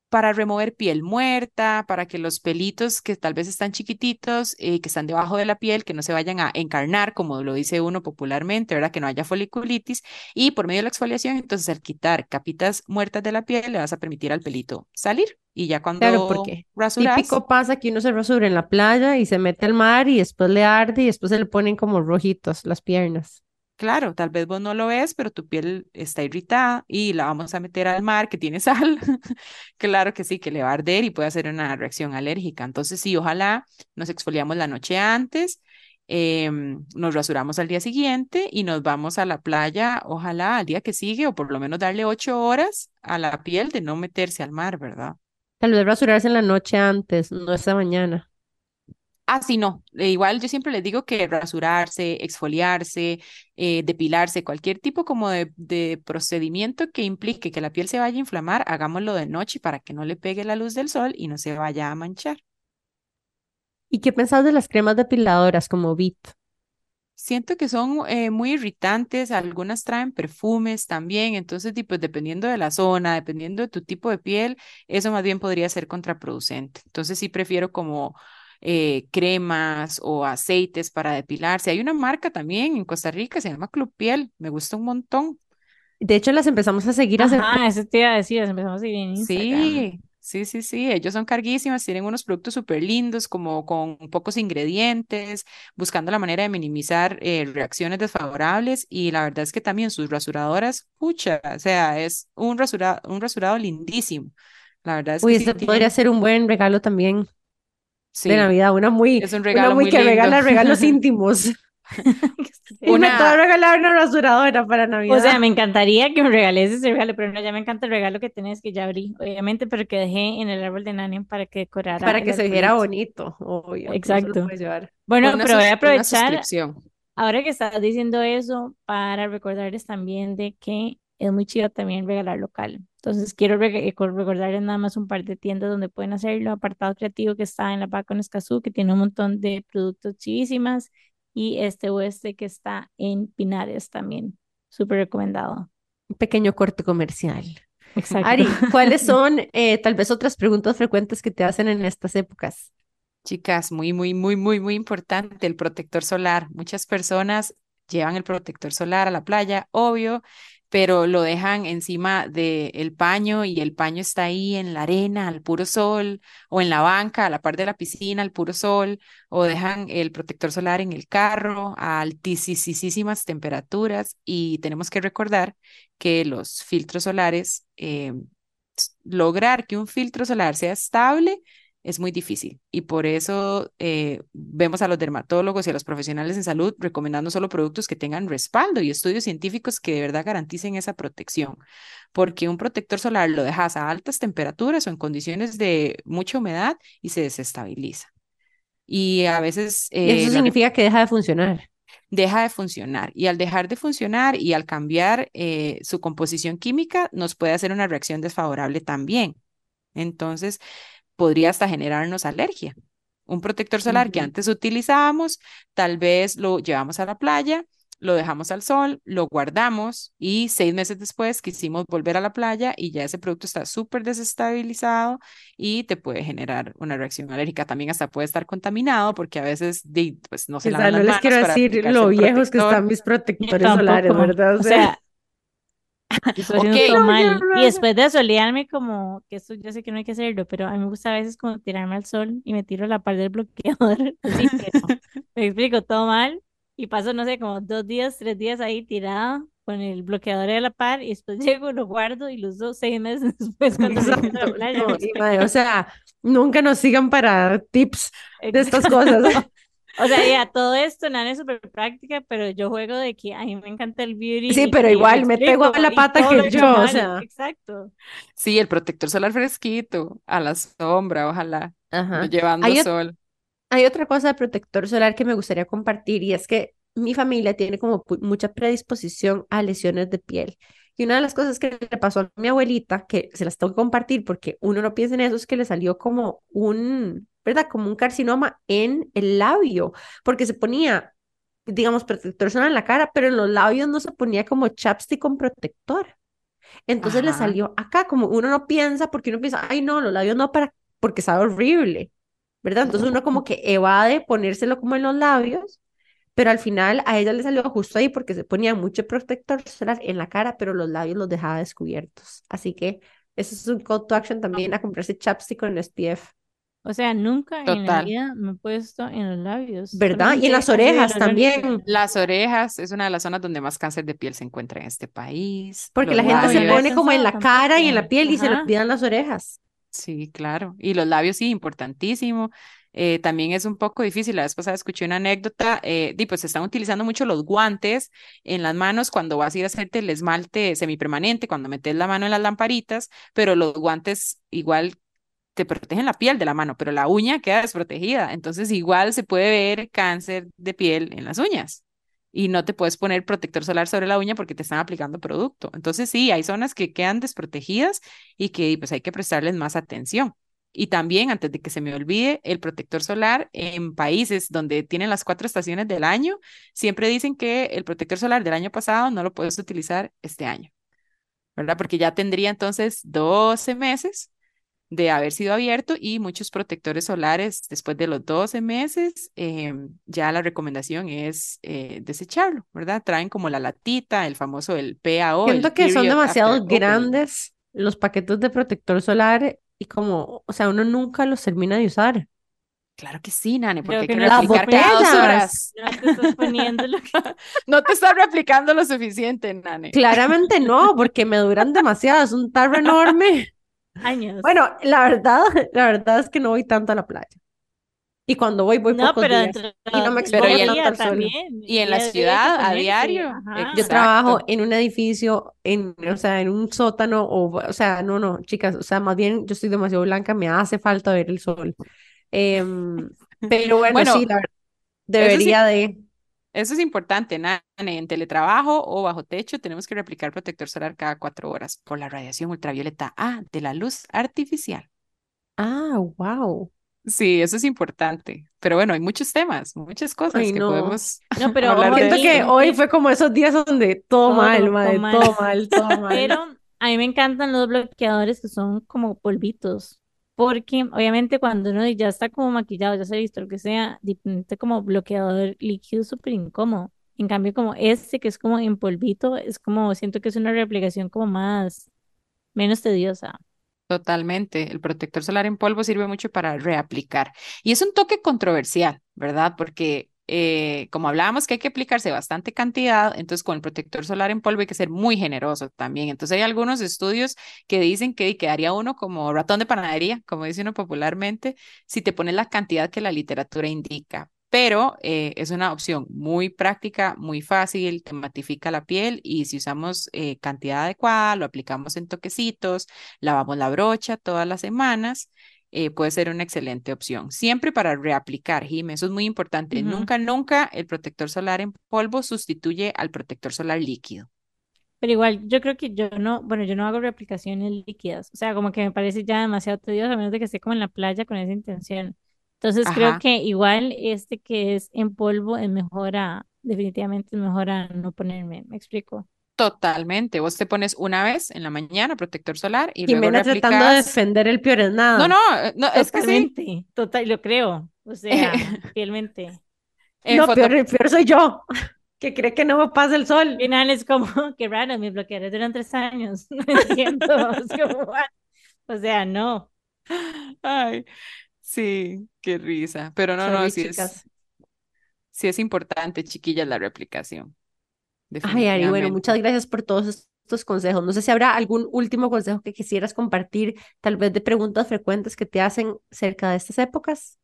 [SPEAKER 3] Para remover piel muerta, para que los pelitos que tal vez están chiquititos, eh, que están debajo de la piel, que no se vayan a encarnar, como lo dice uno popularmente, ¿verdad? Que no haya foliculitis. Y por medio de la exfoliación, entonces al quitar capitas muertas de la piel, le vas a permitir al pelito salir. Y ya
[SPEAKER 2] Claro,
[SPEAKER 3] cuando
[SPEAKER 2] porque
[SPEAKER 3] rasuras,
[SPEAKER 2] típico pasa que uno se rasura en la playa y se mete al mar y después le arde y después se le ponen como rojitos las piernas.
[SPEAKER 3] Claro, tal vez vos no lo ves, pero tu piel está irritada y la vamos a meter al mar que tiene sal. Claro que sí, que le va a arder y puede hacer una reacción alérgica. Entonces, sí, ojalá nos exfoliamos la noche antes em, nos rasuramos al día siguiente y nos vamos a la playa, ojalá al día que sigue, o por lo menos darle ocho horas a la piel de no meterse al mar, ¿verdad?
[SPEAKER 2] Tal vez rasurarse en la noche antes, no esta mañana.
[SPEAKER 3] Ah, sí, no. Eh, igual yo siempre les digo que rasurarse, exfoliarse, eh, depilarse, cualquier tipo como de, de procedimiento que implique que la piel se vaya a inflamar, hagámoslo de noche para que no le pegue la luz del sol y no se vaya a manchar.
[SPEAKER 2] ¿Y qué pensás de las cremas depiladoras como Vit?
[SPEAKER 3] Siento que son eh, muy irritantes, algunas traen perfumes también, entonces pues, dependiendo de la zona, dependiendo de tu tipo de piel, eso más bien podría ser contraproducente. Entonces sí prefiero como eh, cremas o aceites para depilarse. Hay una marca también en Costa Rica, se llama Club Piel, me gusta un montón.
[SPEAKER 2] De hecho, las empezamos a seguir hace
[SPEAKER 1] Ajá, eso te iba a decir, las empezamos a seguir en Instagram.
[SPEAKER 3] Sí, sí, sí, sí, ellos son carguísimas, tienen unos productos súper lindos, como con pocos ingredientes, buscando la manera de minimizar eh, reacciones desfavorables y la verdad es que también sus rasuradoras, pucha, o sea, es un rasurado, un rasurado lindísimo. La verdad es
[SPEAKER 2] Uy,
[SPEAKER 3] que sí
[SPEAKER 2] podría
[SPEAKER 3] tienen-
[SPEAKER 2] ser un buen regalo también
[SPEAKER 3] sí,
[SPEAKER 2] de Navidad, una muy,
[SPEAKER 3] es un
[SPEAKER 2] una
[SPEAKER 3] regalo
[SPEAKER 2] muy
[SPEAKER 3] muy
[SPEAKER 2] que
[SPEAKER 3] lindo.
[SPEAKER 2] regala regalos íntimos. Y me
[SPEAKER 3] Una-
[SPEAKER 2] puedo regalar una rasuradora para Navidad.
[SPEAKER 1] O sea, me encantaría que me regales ese regalo, pero no, ya me encanta el regalo que tenés que ya abrí, obviamente, pero que dejé en el árbol de Nani para que decorara
[SPEAKER 2] para que se viera bonito, obvio.
[SPEAKER 1] Exacto. Bueno, pero voy a aprovechar ahora que estás diciendo eso para recordarles también de que es muy chido también regalar local. Entonces quiero recordarles nada más un par de tiendas donde pueden hacerlo. Apartado Creativo que está en la Paco en Escazú, que tiene un montón de productos chivísimas. Y este oeste que está en Pinares también. Súper recomendado.
[SPEAKER 2] Un pequeño corte comercial.
[SPEAKER 1] Exacto.
[SPEAKER 2] Ari, ¿cuáles son eh, tal vez otras preguntas frecuentes que te hacen en estas épocas?
[SPEAKER 3] Chicas, muy, muy, muy, muy, muy importante el protector solar. Muchas personas llevan el protector solar a la playa, obvio, pero lo dejan encima del paño y el paño está ahí en la arena, al puro sol, o en la banca, a la par de la piscina, al puro sol, o dejan el protector solar en el carro a altísimas temperaturas. Y tenemos que recordar que los filtros solares, eh, lograr que un filtro solar sea estable es muy difícil y por eso eh, vemos a los dermatólogos y a los profesionales en salud recomendando solo productos que tengan respaldo y estudios científicos que de verdad garanticen esa protección, porque un protector solar lo dejas a altas temperaturas o en condiciones de mucha humedad y se desestabiliza. Y a veces eh,
[SPEAKER 2] eso
[SPEAKER 3] la-
[SPEAKER 2] significa que deja de funcionar.
[SPEAKER 3] deja de funcionar y al dejar de funcionar y al cambiar eh, su composición química nos puede hacer una reacción desfavorable también. Entonces, podría hasta generarnos alergia. Un protector solar que antes utilizábamos, tal vez lo llevamos a la playa, lo dejamos al sol, lo guardamos y seis meses después quisimos volver a la playa y ya ese producto está súper desestabilizado y te puede generar una reacción alérgica. También hasta puede estar contaminado porque a veces pues, no se
[SPEAKER 2] O sea,
[SPEAKER 3] lavan
[SPEAKER 2] no
[SPEAKER 3] las
[SPEAKER 2] les
[SPEAKER 3] manos
[SPEAKER 2] quiero
[SPEAKER 3] para
[SPEAKER 2] decir
[SPEAKER 3] aplicarse
[SPEAKER 2] lo viejos que están mis protectores solares. ¿verdad?
[SPEAKER 1] O sea, estoy haciendo
[SPEAKER 3] Ok.
[SPEAKER 1] todo
[SPEAKER 2] No,
[SPEAKER 1] mal.
[SPEAKER 2] ya,
[SPEAKER 1] Y después de solearme, como que esto yo sé que no hay que hacerlo, pero a mí me gusta a veces como tirarme al sol y me tiro la par del bloqueador. Así, pero me explico todo mal. Y paso, no sé, como dos días, tres días ahí tirada con el bloqueador de la par y después llego, lo guardo y lo uso seis meses después cuando regreso a la playa.
[SPEAKER 2] No, mae, o sea, nunca nos sigan para tips de estas cosas.
[SPEAKER 1] O sea, ya todo esto, nada es súper práctica, pero yo juego de que a mí me encanta el beauty.
[SPEAKER 2] Sí, pero igual
[SPEAKER 1] me
[SPEAKER 2] igual
[SPEAKER 1] explico,
[SPEAKER 2] la pata que yo, o sea.
[SPEAKER 1] Exacto.
[SPEAKER 3] Sí, el protector solar fresquito, a la sombra, ojalá,
[SPEAKER 2] Ajá.
[SPEAKER 3] llevando
[SPEAKER 2] Hay,
[SPEAKER 3] sol.
[SPEAKER 2] hay otra cosa de protector solar que me gustaría compartir y es que mi familia tiene como mucha predisposición a lesiones de piel. Y una de las cosas que le pasó a mi abuelita, que se las tengo que compartir porque uno no piensa en eso, es que le salió como un, ¿verdad? Como un carcinoma en el labio, porque se ponía, digamos, protector en la cara, pero en los labios no se ponía como chapstick con protector. Entonces le salió acá, como uno no piensa, porque uno piensa, ay, no, los labios no, para, porque sabe horrible, ¿verdad? Entonces uno como que evade ponérselo como en los labios, pero al final a ella le salió justo ahí porque se ponía mucho protector solar en la cara, pero los labios los dejaba descubiertos. Así que eso es un call to action también a comprarse chapstick con SPF,
[SPEAKER 1] O sea, nunca en la vida me he puesto en los labios.
[SPEAKER 2] ¿verdad? Y en las orejas también,
[SPEAKER 3] Las orejas es una de las zonas donde más cáncer de piel se encuentra en este país.
[SPEAKER 2] porque
[SPEAKER 3] Los
[SPEAKER 2] la gente se pone como en la cara y en la piel y se le olvidan las orejas.
[SPEAKER 3] sí, claro. Y los labios, sí, importantísimo. Eh, también es un poco difícil. La vez pasada escuché una anécdota, eh, di, pues se están utilizando mucho los guantes en las manos cuando vas a ir a hacerte el esmalte semipermanente, cuando metes la mano en las lamparitas, pero los guantes igual te protegen la piel de la mano, pero la uña queda desprotegida. Entonces igual se puede ver cáncer de piel en las uñas y no te puedes poner protector solar sobre la uña porque te están aplicando producto. Entonces sí, hay zonas que quedan desprotegidas y que pues hay que prestarles más atención. Y también, antes de que se me olvide, el protector solar en países donde tienen las cuatro estaciones del año, siempre dicen que el protector solar del año pasado no lo puedes utilizar este año, ¿verdad? Porque ya tendría entonces 12 meses de haber sido abierto y muchos protectores solares después de los 12 meses, em, ya la recomendación es eh, desecharlo, ¿verdad? Traen como la latita, el famoso el PAO.
[SPEAKER 2] Siento que son demasiado grandes los paquetes de protector solar y como, o sea, uno nunca los termina de usar.
[SPEAKER 3] Claro que sí, Nane, porque hay
[SPEAKER 2] que
[SPEAKER 3] que
[SPEAKER 2] no
[SPEAKER 3] replicar cada dos horas.
[SPEAKER 1] No te estás poniendo lo que...
[SPEAKER 3] No te estás replicando lo suficiente, Nane.
[SPEAKER 2] Claramente no, porque me duran demasiado, es un tarro enorme.
[SPEAKER 1] años.
[SPEAKER 2] Bueno, la verdad, la verdad es que no voy tanto a la playa. Y cuando voy, voy
[SPEAKER 1] no,
[SPEAKER 2] pocos
[SPEAKER 1] pero
[SPEAKER 2] días. Y no me
[SPEAKER 1] del
[SPEAKER 3] Pero y
[SPEAKER 2] expongo
[SPEAKER 3] en-
[SPEAKER 1] también.
[SPEAKER 3] Y en la ciudad, a diario.
[SPEAKER 1] ajá.
[SPEAKER 2] Yo trabajo en un edificio, en, o sea, en un sótano, o, o sea, no, no, chicas, o sea, más bien yo estoy demasiado blanca, me hace falta ver el sol. Em, pero bueno,
[SPEAKER 3] Bueno,
[SPEAKER 2] sí, la verdad, debería de.
[SPEAKER 3] Eso es importante, Nane. En teletrabajo o bajo techo tenemos que replicar protector solar cada cuatro horas por la radiación ultravioleta A de la luz artificial.
[SPEAKER 2] Ah, wow.
[SPEAKER 3] Sí, eso es importante. Pero bueno, hay muchos temas, muchas cosas
[SPEAKER 2] Ay,
[SPEAKER 3] que
[SPEAKER 2] no.
[SPEAKER 3] podemos
[SPEAKER 1] No, pero
[SPEAKER 3] hablar de
[SPEAKER 2] Siento que hoy fue como esos días donde todo
[SPEAKER 1] Todo,
[SPEAKER 2] mal,
[SPEAKER 1] todo
[SPEAKER 2] madre,
[SPEAKER 1] mal.
[SPEAKER 2] todo mal, todo mal.
[SPEAKER 1] Pero a mí me encantan los bloqueadores que son como polvitos, porque obviamente cuando uno ya está como maquillado, ya se ha visto lo que sea, ponerte como bloqueador líquido súper incómodo. En cambio, como este que es como en polvito, es como, siento que es una reaplicación como más, menos tediosa.
[SPEAKER 3] Totalmente. El protector solar en polvo sirve mucho para reaplicar. Y es un toque controversial, ¿verdad? Porque eh, como hablábamos que hay que aplicarse bastante cantidad, entonces con el protector solar en polvo hay que ser muy generoso también. Entonces hay algunos estudios que dicen que quedaría uno como ratón de panadería, como dice uno popularmente, si te pones la cantidad que la literatura indica. Pero eh, es una opción muy práctica, muy fácil, te matifica la piel y si usamos eh, cantidad adecuada, lo aplicamos en toquecitos, lavamos la brocha todas las semanas, eh, puede ser una excelente opción. Siempre para reaplicar, Jim, eso es muy importante. Nunca, nunca el protector solar en polvo sustituye al protector solar líquido.
[SPEAKER 1] Pero igual, yo creo que yo no, bueno, yo no hago reaplicaciones líquidas, o sea, como que me parece ya demasiado tedioso, a menos de que esté como en la playa con esa intención. Entonces creo
[SPEAKER 3] Ajá.
[SPEAKER 1] que igual este que es en polvo es mejor a, definitivamente es mejor a no ponerme, ¿me explico?
[SPEAKER 3] Totalmente. Vos te pones una vez en la mañana protector solar y luego
[SPEAKER 2] Jimena tratando de defender el peor es nada.
[SPEAKER 3] No, no, eh, no, es que sí.
[SPEAKER 1] Totalmente, total, lo creo, o sea, fielmente.
[SPEAKER 3] En
[SPEAKER 2] No,
[SPEAKER 3] foto-
[SPEAKER 2] peor, peor soy yo, que cree que no me pasa el sol.
[SPEAKER 1] Al final es como, qué raro, mis bloqueadores duran tres años, no entiendo, es como? O sea, no.
[SPEAKER 3] Ay, sí, qué risa. Pero no, no, sí es, sí es importante, chiquillas, la reaplicación.
[SPEAKER 2] Ay, Ari, bueno, muchas gracias por todos estos consejos. No sé si habrá algún último consejo que quisieras compartir, tal vez de preguntas frecuentes que te hacen cerca de estas épocas.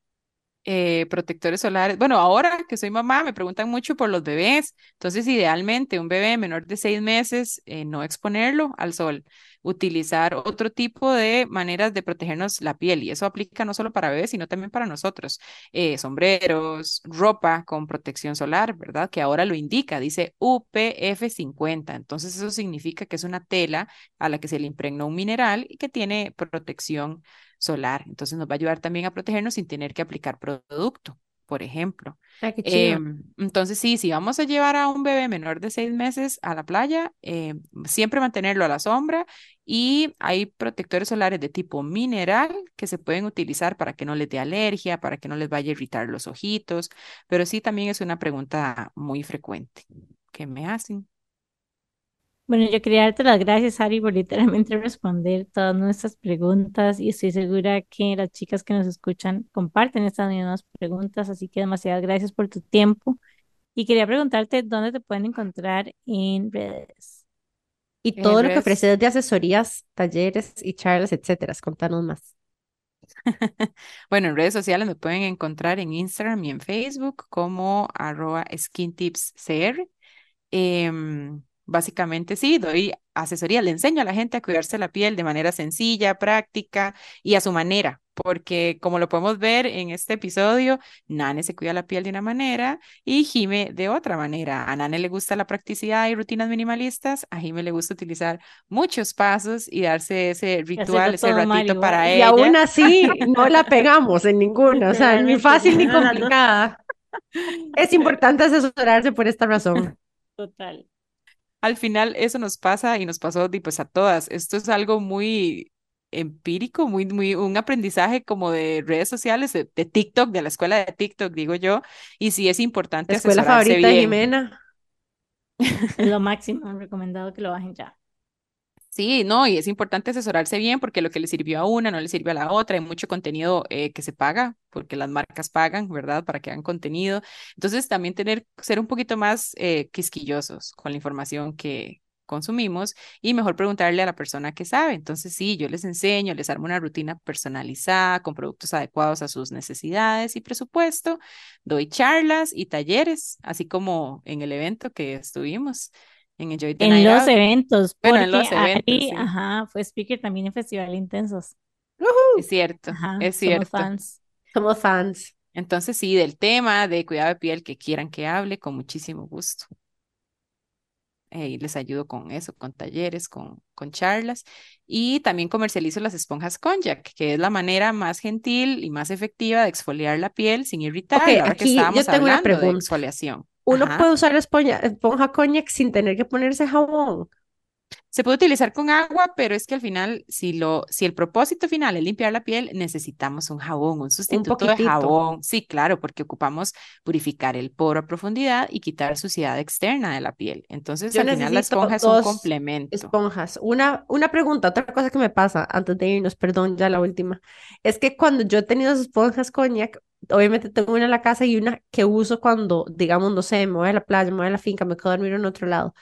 [SPEAKER 3] eh, protectores solares. Bueno, ahora que soy mamá, me preguntan mucho por los bebés. Entonces, idealmente, un bebé menor de seis meses, eh, no exponerlo al sol, utilizar otro tipo de maneras de protegernos la piel. Y eso aplica no solo para bebés, sino también para nosotros. Eh, sombreros, ropa con protección solar, ¿verdad? Que ahora lo indica, dice UPF 50. Entonces, eso significa que es una tela a la que se le impregnó un mineral y que tiene protección solar. Entonces nos va a ayudar también a protegernos sin tener que aplicar producto, por ejemplo.
[SPEAKER 2] Chido.
[SPEAKER 3] Em, entonces sí, si vamos a llevar a un bebé menor de seis meses a la playa, em, siempre mantenerlo a la sombra y hay protectores solares de tipo mineral que se pueden utilizar para que no les dé alergia, para que no les vaya a irritar los ojitos, pero sí también es una pregunta muy frecuente que me hacen.
[SPEAKER 1] Bueno, yo quería darte las gracias, Ari, por literalmente responder todas nuestras preguntas y estoy segura que las chicas que nos escuchan comparten estas mismas preguntas, así que demasiadas gracias por tu tiempo. Y quería preguntarte dónde te pueden encontrar en redes.
[SPEAKER 2] Y
[SPEAKER 3] En
[SPEAKER 2] todo lo que ofreces de asesorías, talleres y charlas, etcétera. Contanos más.
[SPEAKER 3] Bueno, en redes sociales me pueden encontrar en Instagram y en Facebook como arroba skintipscr. Em, básicamente sí, doy asesoría, le enseño a la gente a cuidarse la piel de manera sencilla, práctica y a su manera, porque como lo podemos ver en este episodio, Nane se cuida la piel de una manera y Jime de otra manera. A Nane le gusta la practicidad y rutinas minimalistas, a Jime le gusta utilizar muchos pasos y darse ese ritual, ese ratito para ella.
[SPEAKER 2] Y aún así no la pegamos en ninguna, o sea, ni fácil ni complicada. Es importante asesorarse por esta razón.
[SPEAKER 1] Total
[SPEAKER 3] al final eso nos pasa y nos pasó pues a todas. Esto es algo muy empírico, muy, muy, un aprendizaje como de redes sociales, de, TikTok, de la escuela de TikTok, digo yo, y sí es importante
[SPEAKER 2] la escuela favorita de Jimena.
[SPEAKER 1] Lo máximo, recomendado que lo bajen ya.
[SPEAKER 3] Sí, no, y es importante asesorarse bien porque lo que le sirvió a una no le sirve a la otra. Hay mucho contenido eh, que se paga porque las marcas pagan, ¿verdad? Para que hagan contenido. Entonces, también tener, ser un poquito más eh, quisquillosos con la información que consumimos y mejor preguntarle a la persona que sabe. Entonces, sí, yo les enseño, les armo una rutina personalizada con productos adecuados a sus necesidades y presupuesto. Doy charlas y talleres, así como en el evento que estuvimos en
[SPEAKER 1] En los eventos, porque en los eventos, ajá, fue speaker también en Festival Intensos.
[SPEAKER 3] Es cierto, es cierto.
[SPEAKER 2] Somos fans. Somos fans.
[SPEAKER 3] Entonces, sí, del tema de cuidado de piel que quieran que hable, con muchísimo gusto. Eh, y les ayudo con eso, con talleres, con, con charlas. Y también comercializo las esponjas Konjac, que es la manera más gentil y más efectiva de exfoliar la piel sin irritar.
[SPEAKER 2] Okay, aquí yo tengo una pregunta. de
[SPEAKER 3] exfoliación.
[SPEAKER 2] Uno puede usar esponja, esponja sin tener que ponerse jabón.
[SPEAKER 3] Se puede utilizar con agua, pero es que al final, si, lo, si el propósito final es limpiar la piel, necesitamos un jabón, un sustituto de jabón. Sí, claro, porque ocupamos purificar el poro a profundidad y quitar suciedad externa de la piel. Entonces, al final la esponja es un complemento.
[SPEAKER 2] Esponjas. Una, una pregunta, otra cosa que me pasa antes de irnos, perdón, ya la última, es que cuando yo he tenido esponjas cognac, obviamente tengo una en la casa y una que uso cuando, digamos, no sé, me voy a la playa, me voy a la finca, me quedo a dormir en otro lado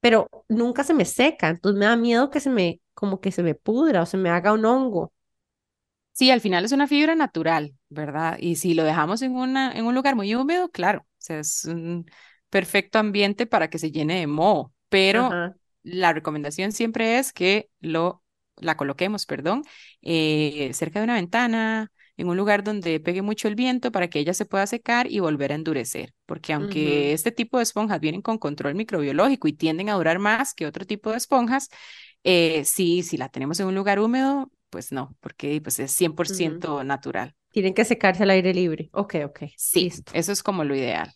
[SPEAKER 2] pero nunca se me seca, entonces me da miedo que se me, como que se me pudra o se me haga un hongo.
[SPEAKER 3] Sí, al final es una fibra natural, ¿verdad? Y si lo dejamos en, una, en un lugar muy húmedo, claro, o sea, es un perfecto ambiente para que se llene de moho, pero la recomendación siempre es que lo, la coloquemos, perdón, eh, cerca de una ventana, en un lugar donde pegue mucho el viento para que ella se pueda secar y volver a endurecer, porque aunque este tipo de esponjas vienen con control microbiológico y tienden a durar más que otro tipo de esponjas, eh, sí, si la tenemos en un lugar húmedo, pues no, porque pues es 100% natural.
[SPEAKER 2] Tienen que secarse al aire libre. Ok, ok.
[SPEAKER 3] Sí, eso es como lo ideal.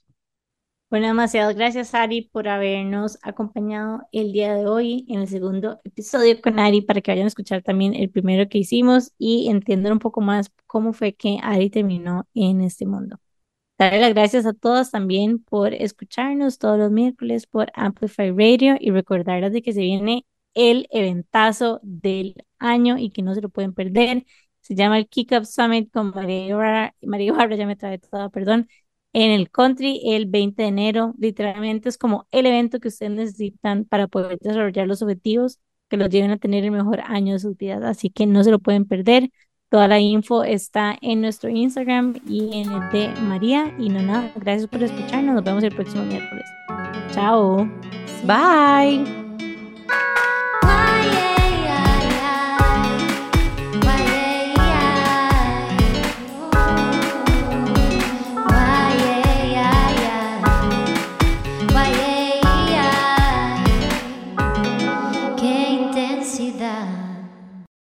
[SPEAKER 1] Bueno, demasiadas gracias, Ari, por habernos acompañado el día de hoy en el segundo episodio con Ari para que vayan a escuchar también el primero que hicimos y entiendan un poco más cómo fue que Ari terminó en este mundo. Darle las gracias a todos también por escucharnos todos los miércoles por Amplify Radio y recordarles de que se viene el eventazo del año y que no se lo pueden perder. Se llama el Kick Up Summit con María Ibarra. María Ibarra ya me trae todo, perdón en el country el 20 de enero. Literalmente es como el evento que ustedes necesitan para poder desarrollar los objetivos que los lleven a tener el mejor año de sus vidas. Así que no se lo pueden perder. Toda la info está en nuestro Instagram y en el de María. Y no nada, gracias por escucharnos. Nos vemos el próximo miércoles. Chao.
[SPEAKER 2] Bye.